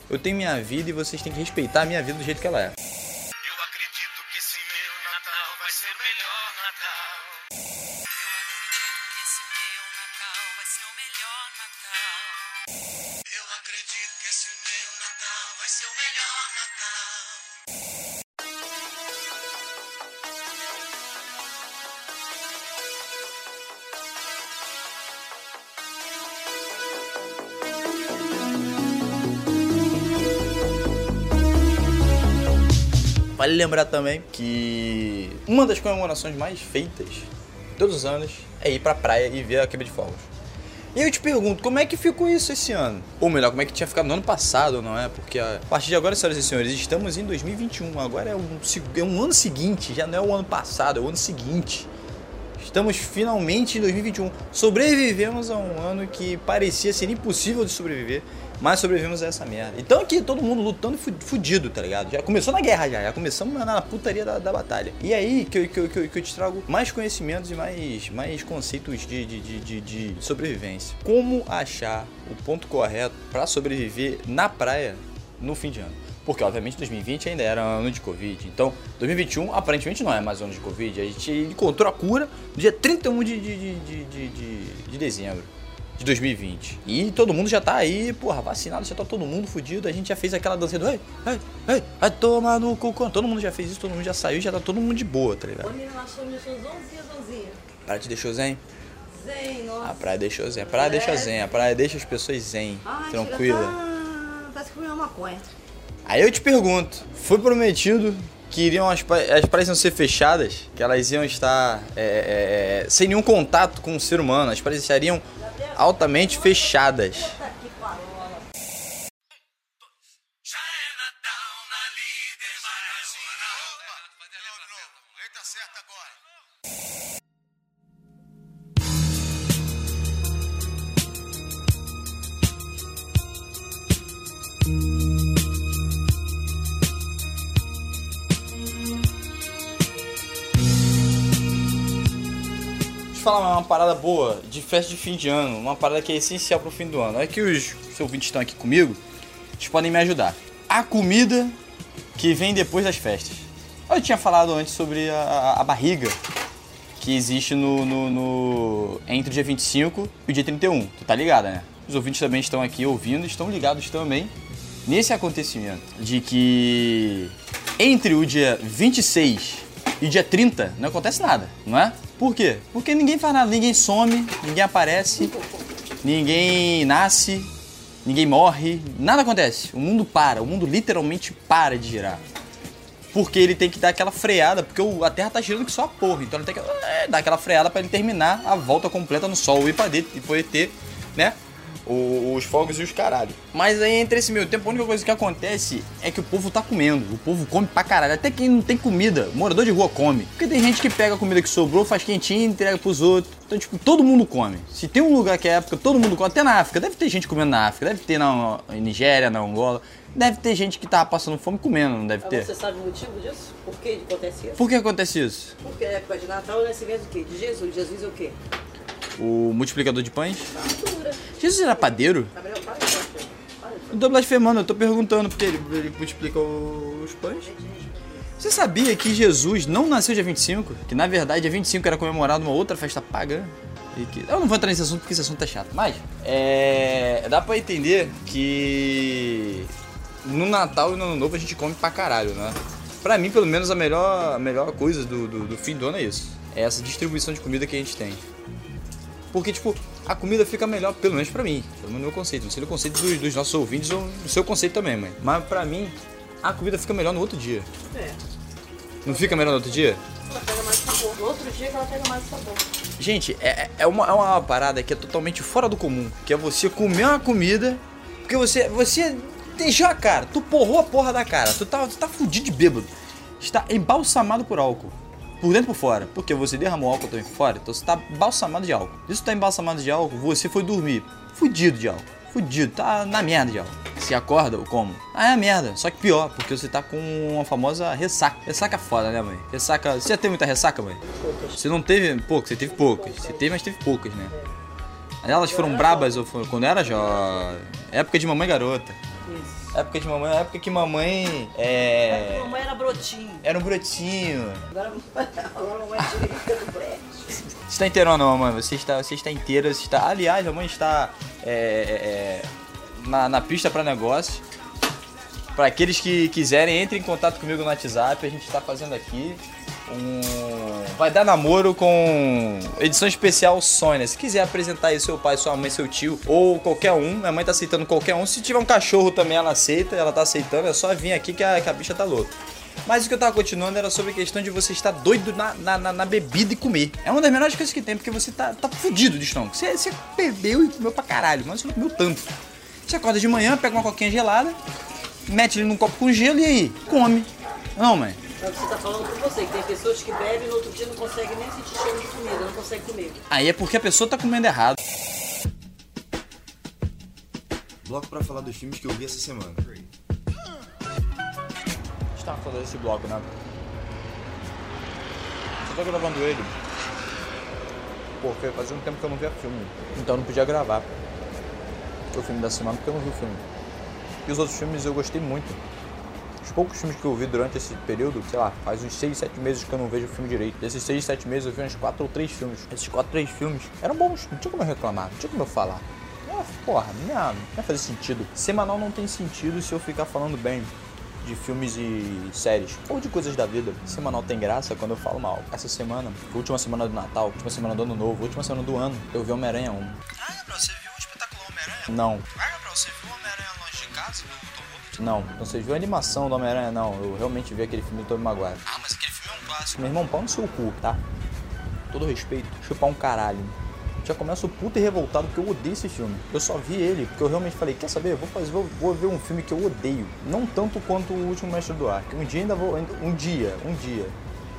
Eu tenho minha vida e vocês têm que respeitar a minha vida do jeito que ela é. Lembrar também que uma das comemorações mais feitas todos os anos é ir pra praia e ver a queima de fogos. E eu te pergunto, como é que ficou isso esse ano? Ou melhor, como é que tinha ficado no ano passado, não é? Porque a partir de agora, senhoras e senhores, estamos em 2021. Agora é um, é um ano seguinte, já não é o ano passado, é o ano seguinte. Estamos finalmente em 2021. Sobrevivemos a um ano que parecia ser impossível de sobreviver, mas sobrevivemos a essa merda. Então aqui todo mundo lutando fu- fudido, tá ligado? Já começou na guerra já, já começamos na, putaria da, da batalha. E aí que eu, que, eu, que, eu, que eu te trago mais conhecimentos e mais, mais conceitos de, de, de, de, de sobrevivência. Como achar o ponto correto pra sobreviver na praia no fim de ano. Porque, obviamente, 2020 ainda era ano de Covid. Então, 2021 aparentemente não é mais ano de Covid. A gente encontrou a cura no dia 31 de, de, de, de, de, de- de dezembro de 2020. E todo mundo já tá aí, porra, vacinado, já tá todo mundo fudido. A gente já fez aquela dança do ei, ei, ei, vai tomar no cocô. Todo mundo já fez isso, todo mundo já saiu, já tá todo mundo de boa, tá ligado? Menina, nós somos zonzinha, zonzinha. Praia te deixou zen? Zen, nossa. A praia deixou zen. A praia deixa zen. A praia deixa as pessoas zen, Ai, tranquila. tá- Parece que comeu uma maconha. Aí eu te pergunto, foi prometido que iriam as, as praias iam ser fechadas, que elas iam estar é, é, é, sem nenhum contato com o ser humano, as praias estariam altamente fechadas. Falar uma parada boa de festa de fim de ano, uma parada que é essencial pro fim do ano. É que os seus ouvintes estão aqui comigo, eles podem me ajudar. A comida que vem depois das festas. Eu tinha falado antes sobre a, a- barriga que existe no, no- no- entre o dia 25 e o dia 31. Tu tá ligada, né? Os ouvintes também estão aqui ouvindo, estão ligados também nesse acontecimento de que entre o dia 26 e dia 30 não acontece nada, não é? Por quê? Porque ninguém faz nada, ninguém some, ninguém aparece, ninguém nasce, ninguém morre, nada acontece. O mundo para, o mundo literalmente para de girar. Porque ele tem que dar aquela freada, porque a Terra tá girando que só a porra. Então ele tem que é, dar aquela freada pra ele terminar a volta completa no Sol e e poder ter, né? O- Os fogos e os caralho. Mas aí, entre esse meio tempo, a única coisa que acontece é que o povo tá comendo. O povo come pra caralho. Até quem não tem comida, morador de rua come. Porque tem gente que pega a comida que sobrou, faz quentinha e entrega pros outros. Então, tipo, todo mundo come. Se tem um lugar que é época, todo mundo come. Até na África. Deve ter gente comendo na África. Deve ter na em Nigéria, na Angola. Deve ter gente que tá passando fome comendo, não deve ter. Você sabe o motivo disso? Por que acontece isso? Por que acontece isso? Porque é época de Natal, o nascimento do quê? De Jesus. Jesus é o quê? O multiplicador de pães? Jesus era padeiro? Eu tô blasfemando, eu tô perguntando porque ele, ele multiplica os pães. Você sabia que Jesus não nasceu dia 25? Que na verdade dia 25 era comemorado uma outra festa pagã? Que... Eu não vou entrar nesse assunto porque esse assunto é chato. Mas, é... dá pra entender que no Natal e no Ano Novo a gente come pra caralho, né? Pra mim, pelo menos, a melhor, a melhor coisa do, do, do fim do ano é isso. É essa distribuição de comida que a gente tem. Porque, tipo, a comida fica melhor, pelo menos pra mim. Pelo menos no meu conceito. Não sei no conceito dos, dos nossos ouvintes ou no seu conceito também, mãe. Mas pra mim, a comida fica melhor no outro dia. É. Não fica melhor no outro dia? Ela pega mais sabor. No outro dia ela pega mais sabor. Gente, é, é, uma, é uma parada que é totalmente fora do comum. Que é você comer uma comida. Porque você, você deixou a cara. Tu porrou a porra da cara. Tu tá, tu tá fudido de bêbado. Está embalsamado por álcool. Por dentro e por fora. Porque você derramou álcool também por fora. Então você tá embalsamado de álcool. Isso tá embalsamado de álcool, você foi dormir. Fudido de álcool. Fudido. Tá na merda de álcool. Se acorda, como? Ah, é a merda. Só que pior, porque você tá com uma famosa ressaca. Ressaca é foda, né, mãe? Ressaca. Você já teve muita ressaca, mãe? Você não teve poucas, você teve poucas. Você teve, mas teve poucas, né? Elas foram brabas ou foram quando era jovem? Época de mamãe garota. Isso. Época de mamãe, época que mamãe é. Mamãe era brotinho. Era um brotinho. Agora, agora mamãe tira do brete. Você está inteiro ou não, mamãe? Você está, você está inteira, você está. Aliás, a mãe está é, é, é, na, na pista para negócio. Para aqueles que quiserem, entre em contato comigo no WhatsApp, a gente está fazendo aqui. um. Vai dar namoro com edição especial Sônia. Se quiser apresentar aí seu pai, sua mãe, seu tio ou qualquer um, minha mãe tá aceitando qualquer um. Se tiver um cachorro também, ela aceita, ela tá aceitando, é só vir aqui que a, que a bicha tá louca. Mas o que eu tava continuando era sobre a questão de você estar doido na, na, na- na bebida e comer. É uma das melhores coisas que tem, porque você tá, tá fudido de estômago. Você, você bebeu e comeu pra caralho, mas você não comeu tanto. Você acorda de manhã, pega uma coquinha gelada, mete ele num copo com gelo e aí, come. Não, mãe. Mas você tá falando por você, que tem pessoas que bebem e no outro dia não conseguem nem sentir cheiro de comida, não conseguem comer. Aí é porque a pessoa tá comendo errado. Bloco pra falar dos filmes que eu vi essa semana. A gente tava falando desse bloco, né? Só tô gravando ele. Porque fazia um tempo que eu não via filme. Então eu não podia gravar. O filme da semana porque eu não vi o filme. E os outros filmes eu gostei muito. Os poucos filmes que eu vi durante esse período, sei lá, faz uns 6, 7 meses que eu não vejo o filme direito. Desses 6, 7 meses eu vi uns 4 ou 3 filmes. Esses 4, 3 filmes eram bons, não tinha como eu reclamar, não tinha como eu falar. Porra, não ia, não ia fazer sentido. Semanal não tem sentido se eu ficar falando bem de filmes e séries ou de coisas da vida. Semanal tem graça quando eu falo mal. Essa semana, última semana do Natal, última semana do Ano Novo, última semana do ano, eu vi Homem-Aranha 1. Ah, Gabriel, você viu o espetacular Homem-Aranha? Não. Ah, Gabriel, você Tom Holland? Não. Você viu a animação do Homem-Aranha? Não. Eu realmente vi aquele filme do Tobey Maguire. Ah, mas aquele filme é um clássico. Meu irmão, pau no seu cu, tá? Todo respeito, chupar um caralho. Já começo puto e revoltado porque eu odeio esse filme. Eu só vi ele porque eu realmente falei, quer saber? Vou fazer, vou, vou ver um filme que eu odeio. Não tanto quanto o último Mestre do Ar. Que um dia ainda vou. Um dia, um dia.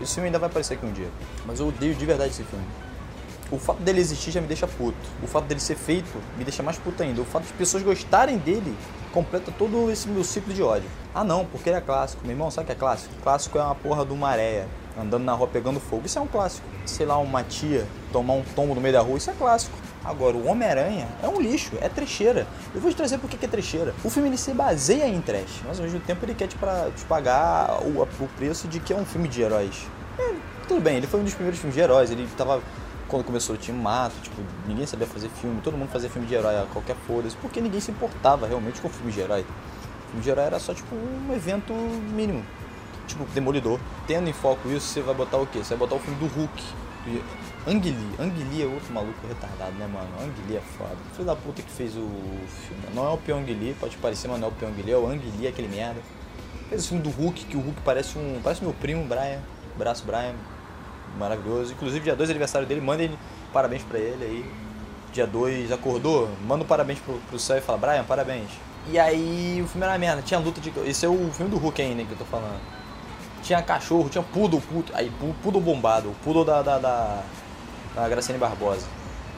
Esse filme ainda vai aparecer aqui um dia. Mas eu odeio de verdade esse filme. O fato dele existir já me deixa puto. O fato dele ser feito me deixa mais puto ainda. O fato de pessoas gostarem dele completa todo esse meu ciclo de ódio. Ah não, porque ele é clássico. Meu irmão, sabe o que é clássico? Clássico é uma porra de uma areia andando na rua pegando fogo. Isso é um clássico. Sei lá, uma tia tomar um tombo no meio da rua, isso é clássico. Agora, o Homem-Aranha é um lixo, é trecheira. Eu vou te trazer por que que é trecheira. O filme ele se baseia em trash, mas ao mesmo tempo ele quer te, pra, te pagar o, o preço de que é um filme de heróis. É, tudo bem, ele foi um dos primeiros filmes de heróis, ele tava quando começou tinha um mato, tipo, ninguém sabia fazer filme, todo mundo fazia filme de herói a qualquer foda porque ninguém se importava realmente com filme de herói. filme de herói era só tipo um evento mínimo. Tipo, Demolidor. Tendo em foco isso, você vai botar o quê? Você vai botar o filme do Hulk. do Ang Lee. Ang Lee é outro maluco retardado, né, mano? Ang Lee é foda. Filho da puta que fez o filme. Não é o Pyong Lee, pode parecer, mas não é o Pyong Lee, é o Ang Lee, aquele merda. Fez o filme do Hulk, que o Hulk parece um. Parece meu primo, Brian. Braço Brian. Maravilhoso. Inclusive, dia 2 é aniversário dele, manda ele parabéns pra ele aí. Dia 2 acordou, manda um parabéns pro, pro céu e fala, Brian, parabéns. E aí o filme era uma merda, tinha luta de. Esse é o filme do Hulk ainda que eu tô falando. Tinha cachorro, tinha poodle, puto, aí pu- poodle bombado, o da, da, da, da Graciane Barbosa.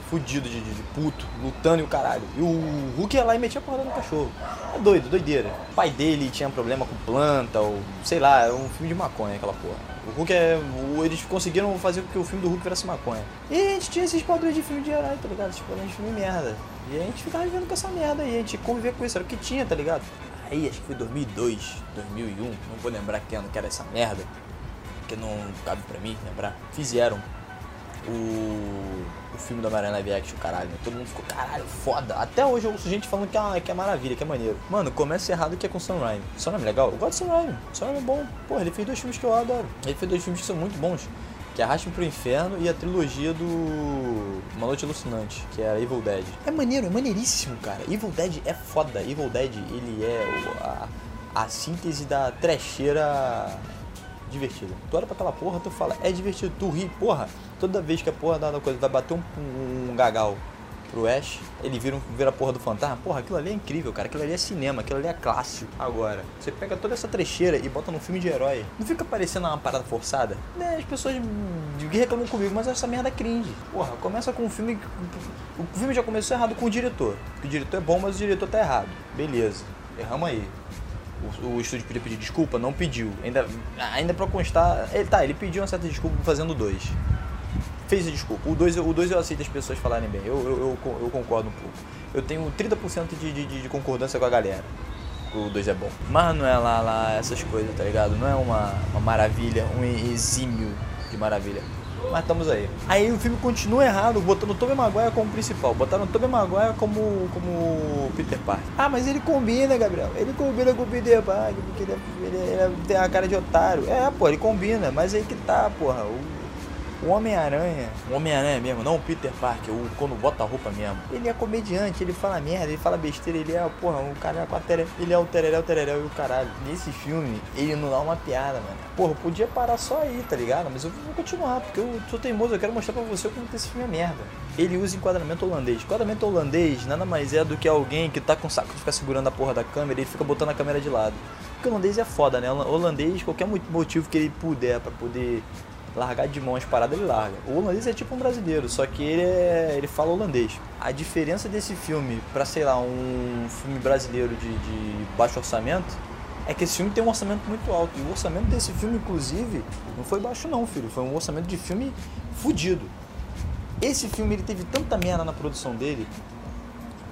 Fudido de, de, de puto, lutando e o caralho. E o Hulk ia lá e metia a porrada no cachorro. É doido, doideira. O pai dele tinha problema com planta, ou sei lá, é um filme de maconha aquela porra. O Hulk é. o- Eles conseguiram fazer com que o filme do Hulk virasse maconha. E a gente tinha esses padrões de filme de herói, tá ligado? Esses padrões de filme merda. E a gente ficava vivendo com essa merda aí, a gente convivia com isso, era o que tinha, tá ligado? Aí acho que foi 2002, 2001, não vou lembrar que ano que era essa merda, porque não cabe pra mim lembrar. Fizeram o, o filme da Homem-Aranha Live Action, caralho. né? Todo mundo ficou, caralho, foda. Até hoje eu ouço gente falando que é, que é maravilha, que é maneiro. Mano, começa errado que é com Sam Raimi. Sam Raimi é legal? Eu gosto do Sam Raimi. Sam Raimi é bom. Porra, ele fez dois filmes que eu adoro. Ele fez dois filmes que são muito bons. Que é Arraste pro Inferno e a trilogia do Uma Noite Alucinante, que é Evil Dead. É maneiro, é maneiríssimo, cara. Evil Dead é foda. Evil Dead, ele é a, a síntese da trecheira divertida. Tu olha pra aquela porra, tu fala, é divertido, tu ri, porra. Toda vez que a porra da coisa vai bater um, um, gagal pro Ash, ele vira, um- vira a porra do fantasma. Porra, aquilo ali é incrível, cara. Aquilo ali é cinema, aquilo ali é clássico. Agora, você pega toda essa trecheira e bota num filme de herói. Não fica parecendo uma parada forçada? Né, as pessoas reclamam comigo, mas essa merda é cringe. Porra, começa com um filme. O filme já começou errado com o diretor. O diretor é bom, mas o diretor tá errado. Beleza, erramos aí. O, o estúdio podia pedir desculpa, não pediu. Ainda, ainda pra constar. Ele, tá, ele pediu uma certa desculpa fazendo dois. Fez a desculpa. O 2 o dois eu aceito as pessoas falarem bem. Eu, eu, eu, eu concordo um pouco. Eu tenho 30% de, de, de- concordância com a galera. O 2 é bom. Mas não é lá, lá essas coisas, tá ligado? Não é uma, uma maravilha, um exímio de maravilha. Mas estamos aí. Aí o filme continua errado, botando Tobey Maguire como principal. Botaram Tobey Maguire como, como Peter Parker. Ah, mas ele combina, Gabriel. Ele combina com o Peter Parker, porque ele, é- ele, é- ele tem a cara de otário. É, pô, ele combina. Mas aí que tá, porra. O, o Homem-Aranha, o Homem-Aranha mesmo, não o Peter Parker, o quando bota a roupa mesmo. Ele é comediante, ele fala merda, ele fala besteira, ele é, porra, o cara é com a tere, ele é o tereréu, tereréu e o caralho. Nesse filme, ele não dá uma piada, mano. Porra, podia parar só aí, tá ligado? Mas eu vou continuar, porque eu sou teimoso, eu quero mostrar pra você como que esse filme é merda. Ele usa enquadramento holandês. Enquadramento holandês nada mais é do que alguém que tá com saco de ficar segurando a porra da câmera e fica botando a câmera de lado. Porque o holandês é foda, né? O holandês, qualquer mo- motivo que ele puder pra poder largar de mão as paradas, ele larga. O holandês é tipo um brasileiro, só que ele, é, ele fala holandês. A diferença desse filme pra, sei lá, um filme brasileiro de, de baixo orçamento é que esse filme tem um orçamento muito alto. E o orçamento desse filme, inclusive, não foi baixo não, filho. Foi um orçamento de filme fudido. Esse filme ele teve tanta merda na produção dele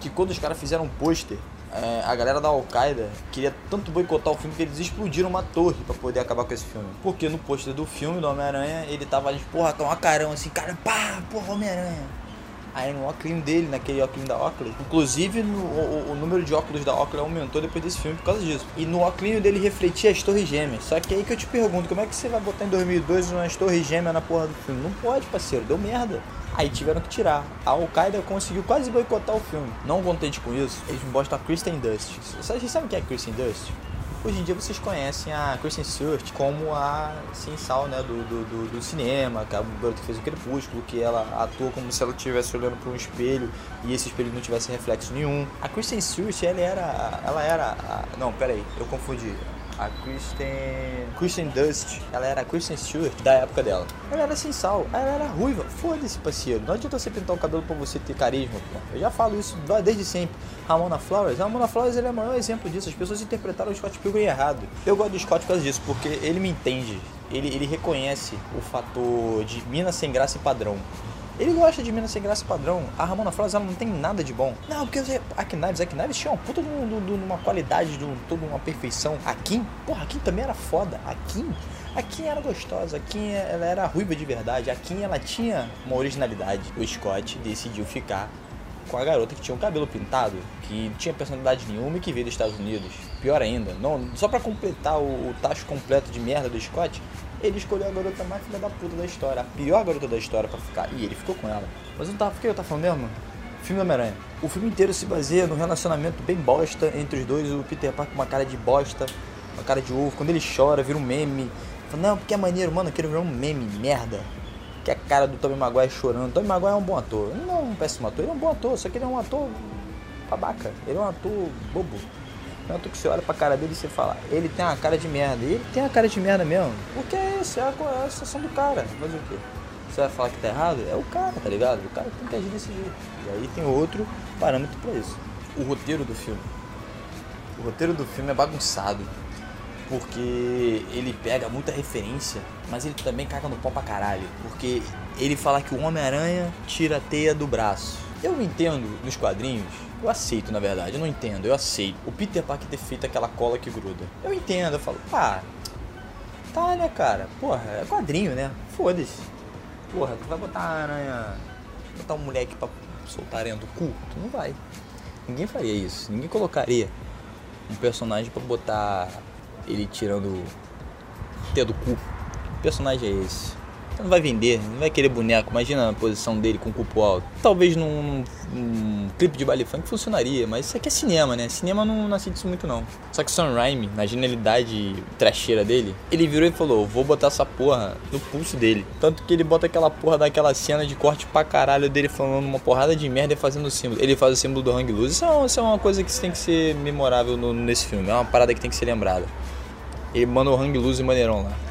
que quando os caras fizeram um pôster, é, a galera da Al-Qaeda queria tanto boicotar o filme que eles explodiram uma torre pra poder acabar com esse filme. Porque no pôster do filme do Homem-Aranha, ele tava ali, porra, com uma carão assim, cara, pá, porra, Homem-Aranha. Aí no óculos dele, naquele óculos da Oakley, inclusive no- o, o número de óculos da Oakley aumentou depois desse filme por causa disso. E no óculos dele refletia as torres gêmeas. Só que aí que eu te pergunto, como é que você vai botar em 2002 umas torres gêmeas na porra do filme? Não pode, parceiro, deu merda. Aí tiveram que tirar. A Al-Qaeda conseguiu quase boicotar o filme. Não contente com isso, eles botam a Kristen Dust. Vocês sabem quem é Kristen Dust? Hoje em dia vocês conhecem a Kristen Stewart como a Sensal né, do, do, do, cinema, que é a garota que fez o Crepúsculo, que ela atua como se ela estivesse olhando para um espelho e esse espelho não tivesse reflexo nenhum. A Kristen Stewart, ela era. Ela era. A, não, peraí, eu confundi. A Kristen. Kristen Dust, ela era a Kristen Stewart da época dela. Ela era sensal, ela era ruiva. Foda-se, parceiro. Não adianta você pintar o cabelo pra você ter carisma, pô. Eu já falo isso desde sempre. Ramona Flowers, Ramona Flowers ele é o maior exemplo disso. As pessoas interpretaram o Scott Pilgrim errado. Eu gosto do Scott por causa disso, porque ele me entende. Ele, ele reconhece o fator de mina sem graça e padrão. Ele gosta de mina sem graça padrão. A Ramona Flowers ela não tem nada de bom. Não, porque a Knives, a Knives tinha uma puta de, um- uma qualidade, de um- toda uma perfeição. A Kim, porra, a Kim também era foda. A Kim, a Kim era gostosa. A Kim, ela era ruiva de verdade. A Kim, ela tinha uma originalidade. O Scott decidiu ficar com a garota que tinha o cabelo pintado, que não tinha personalidade nenhuma e que veio dos Estados Unidos. Pior ainda, não, só pra completar o, o tacho completo de merda do Scott, ele escolheu a garota mais filha da puta da história, a pior garota da história pra ficar, e ele ficou com ela. Mas não tava, por que eu tava falando mesmo? Filme Homem-Aranha. O filme inteiro se baseia num relacionamento bem bosta entre os dois, o Peter Parker com uma cara de bosta, uma cara de ovo, quando ele chora, vira um meme. Fala, não, porque é maneiro, mano, eu quero ver um meme, merda que é a cara do Tobey Maguire chorando. Tobey Maguire é um bom ator. Ele não é um péssimo ator, ele é um bom ator, só que ele é um ator babaca. Ele é um ator bobo. Ator que você olha pra cara dele e você fala, ele tem uma cara de merda. E ele tem a cara de merda mesmo. Porque é isso, é a, é a situação do cara. Fazer o quê? Você vai falar que tá errado? É o cara, tá ligado? O cara tem que agir desse jeito. E aí tem outro parâmetro pra isso. O roteiro do filme. O roteiro do filme é bagunçado porque ele pega muita referência, mas ele também caga no pau pra caralho. Porque ele fala que o Homem-Aranha tira a teia do braço. Eu entendo nos quadrinhos, eu aceito na verdade, eu não entendo, eu aceito. O Peter Parker ter feito aquela cola que gruda. Eu entendo, eu falo, pá, tá né cara, porra, é quadrinho né, foda-se. Porra, tu vai botar aranha, botar um moleque pra soltar aranha do cu? Tu não vai. Ninguém faria isso, ninguém colocaria um personagem pra botar ele tirando teia do cu. Que personagem é esse? Não vai vender, não vai querer boneco. Imagina a posição dele com o cu pro alto. Talvez num, num, clipe de baile funk funcionaria, mas isso aqui é cinema, né? Cinema não nasce disso muito não. Só que o Sam Raimi, na genialidade trecheira dele, ele virou e falou: Vou botar essa porra no pulso dele. Tanto que ele bota aquela porra daquela cena de corte pra caralho dele falando uma porrada de merda e fazendo o símbolo. Ele faz o símbolo do Hang Loose. Isso, é uma- isso é uma coisa que tem que ser memorável no- nesse filme. É uma parada que tem que ser lembrada. Ele manda o Hang e maneirão lá.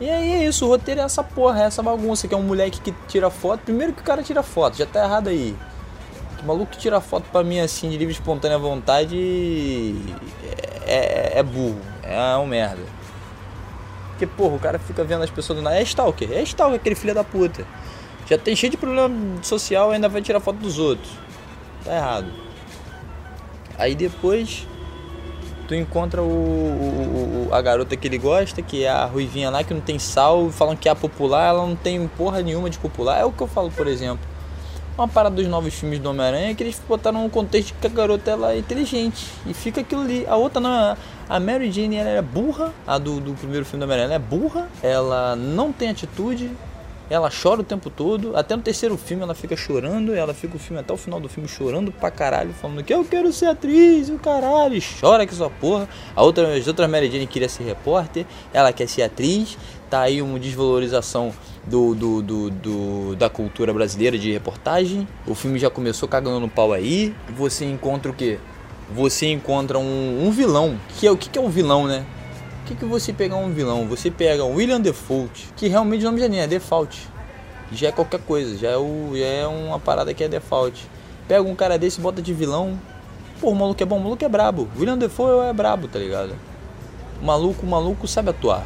E aí é isso, o roteiro é essa porra, é essa bagunça, que é um moleque que tira foto. Primeiro que o cara tira foto, já tá errado aí. O maluco que tira foto pra mim assim, de livre espontânea vontade, é, é, é burro, é um merda. Porque, porra, o cara fica vendo as pessoas do nada. É stalker, é stalker, aquele filho da puta. Já tem cheio de problema social ainda vai tirar foto dos outros. Tá errado. Aí depois Tu encontra o, o- o- a garota que ele gosta, que é a ruivinha lá, que não tem sal, falam que é a popular, ela não tem porra nenhuma de popular. É o que eu falo, por exemplo. Uma parada dos novos filmes do Homem-Aranha é que eles botaram um contexto que a garota ela é inteligente. E fica aquilo ali. A outra não. A Mary Jane ela é burra. A do, do primeiro filme do Homem-Aranha ela é burra. Ela não tem atitude. Ela chora o tempo todo. Até no terceiro filme ela fica chorando. Ela fica o filme até o final do filme chorando pra caralho. Falando que eu quero ser atriz, o caralho. E chora que sua porra. A outra, as outras Mary Jane queria ser repórter. Ela quer ser atriz. Tá aí uma desvalorização do, do, do, do- da cultura brasileira de reportagem. O filme já começou cagando no pau aí. Você encontra o quê? Você encontra um, um vilão. Que é o que, que é um vilão, né? O que, que você pegar um vilão? Você pega um William Default, que realmente o nome já nem é Default. Já é qualquer coisa, já é, o, já é uma parada que é default. Pega um cara desse bota de vilão. Pô, o maluco é bom, o maluco é brabo. William Defoe é brabo, tá ligado? O maluco, o maluco sabe atuar.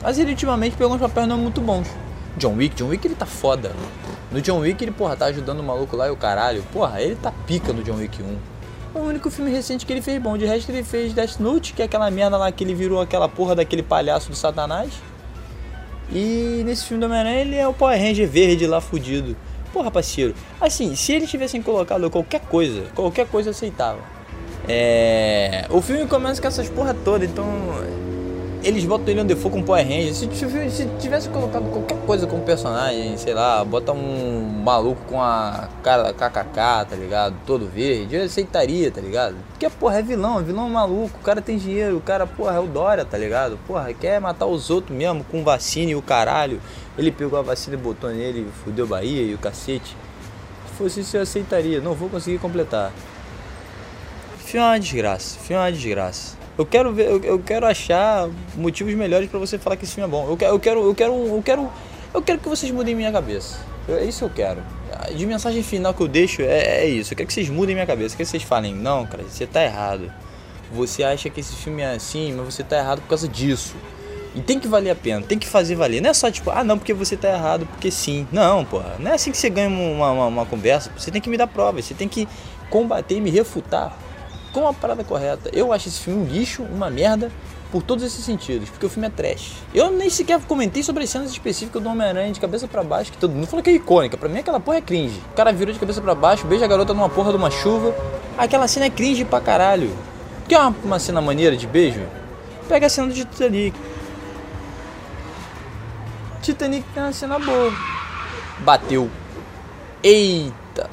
Mas ele ultimamente pegou uns papéis não muito bons. John Wick, John Wick ele tá foda. No John Wick ele, porra, tá ajudando o maluco lá e o caralho. Porra, ele tá pica no John Wick 1. O único filme recente que ele fez bom. De resto ele fez Death Note, que é aquela merda lá que ele virou aquela porra daquele palhaço do satanás. E nesse filme do Homem-Aranha ele é o Power Ranger verde lá fudido. Porra, parceiro. Assim, se eles tivessem colocado qualquer coisa, qualquer coisa aceitava. É. O filme começa com essas porra toda, então. Eles botam ele onde for com Power Ranger. Se, se tivesse colocado qualquer coisa como personagem, sei lá, bota um maluco com a cara da KKK, tá ligado? Todo verde, eu aceitaria, tá ligado? Porque, porra, é vilão, é vilão maluco, o cara tem dinheiro, o cara, porra, é o Dória, tá ligado? Porra, quer matar os outros mesmo com vacina e o caralho. Ele pegou a vacina e botou nele, fudeu Bahia e o cacete. Se fosse isso, eu aceitaria. Não vou conseguir completar. Filme é uma desgraça. Filme é uma desgraça. Eu quero ver, eu, eu quero achar motivos melhores pra você falar que esse filme é bom. Eu eu quero, eu quero, eu quero, eu quero que vocês mudem minha cabeça. É isso que eu quero. De mensagem final que eu deixo é, é isso. Eu quero que vocês mudem minha cabeça. Eu quero que vocês falem, não, cara, você tá errado. Você acha que esse filme é assim, mas você tá errado por causa disso. E tem que valer a pena, tem que fazer valer. Não é só tipo, ah não, porque você tá errado, porque sim. Não, porra. Não é assim que você ganha uma, uma, uma conversa. Você tem que me dar provas, você tem que combater e me refutar com a parada correta. Eu acho esse filme um lixo, uma merda, por todos esses sentidos, porque o filme é trash. Eu nem sequer comentei sobre as cenas específicas do Homem-Aranha de cabeça pra baixo, que todo mundo falou que é icônica. Pra mim aquela porra é cringe. O cara virou de cabeça pra baixo, beija a garota numa porra de uma chuva. Aquela cena é cringe pra caralho. Quer uma, uma cena maneira de beijo? Pega a cena do Titanic. Titanic tem uma cena boa. Bateu. Eita.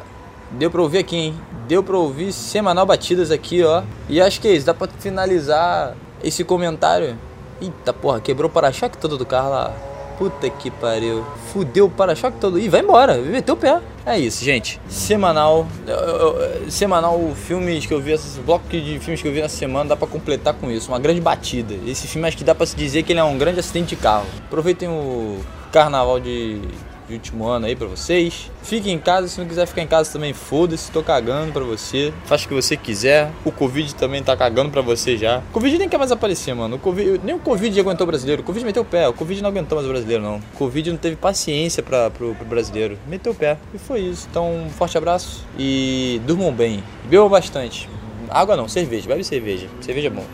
Deu pra ouvir aqui, hein? Deu pra ouvir semanal batidas aqui, ó. E acho que é isso. Dá pra finalizar esse comentário. Eita porra, quebrou o para-choque todo do carro lá. Puta que pariu. Fudeu o para-choque todo. Ih, vai embora. Meteu o pé. É isso, gente. Semanal. eu- eu- semanal, filmes que eu vi, esses blocos de filmes que eu vi nessa semana, dá pra completar com isso. Uma grande batida. Esse filme acho que dá pra se dizer que ele é um grande acidente de carro. Aproveitem o carnaval de, de último ano aí pra vocês. Fiquem em casa, se não quiser ficar em casa também, foda-se, tô cagando pra você. Faz o que você quiser. O Covid também tá cagando pra você já. O Covid nem quer mais aparecer, mano. O COVID, nem o Covid aguentou o brasileiro. O Covid meteu o pé. O Covid não aguentou mais o brasileiro, não. O Covid não teve paciência pra, pro, pro brasileiro. Meteu o pé. E foi isso. Então, um forte abraço e durmam bem. Bebam bastante. Água não, cerveja. Bebe cerveja. Cerveja é bom.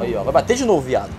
Aí, ó. Vai bater de novo, viado.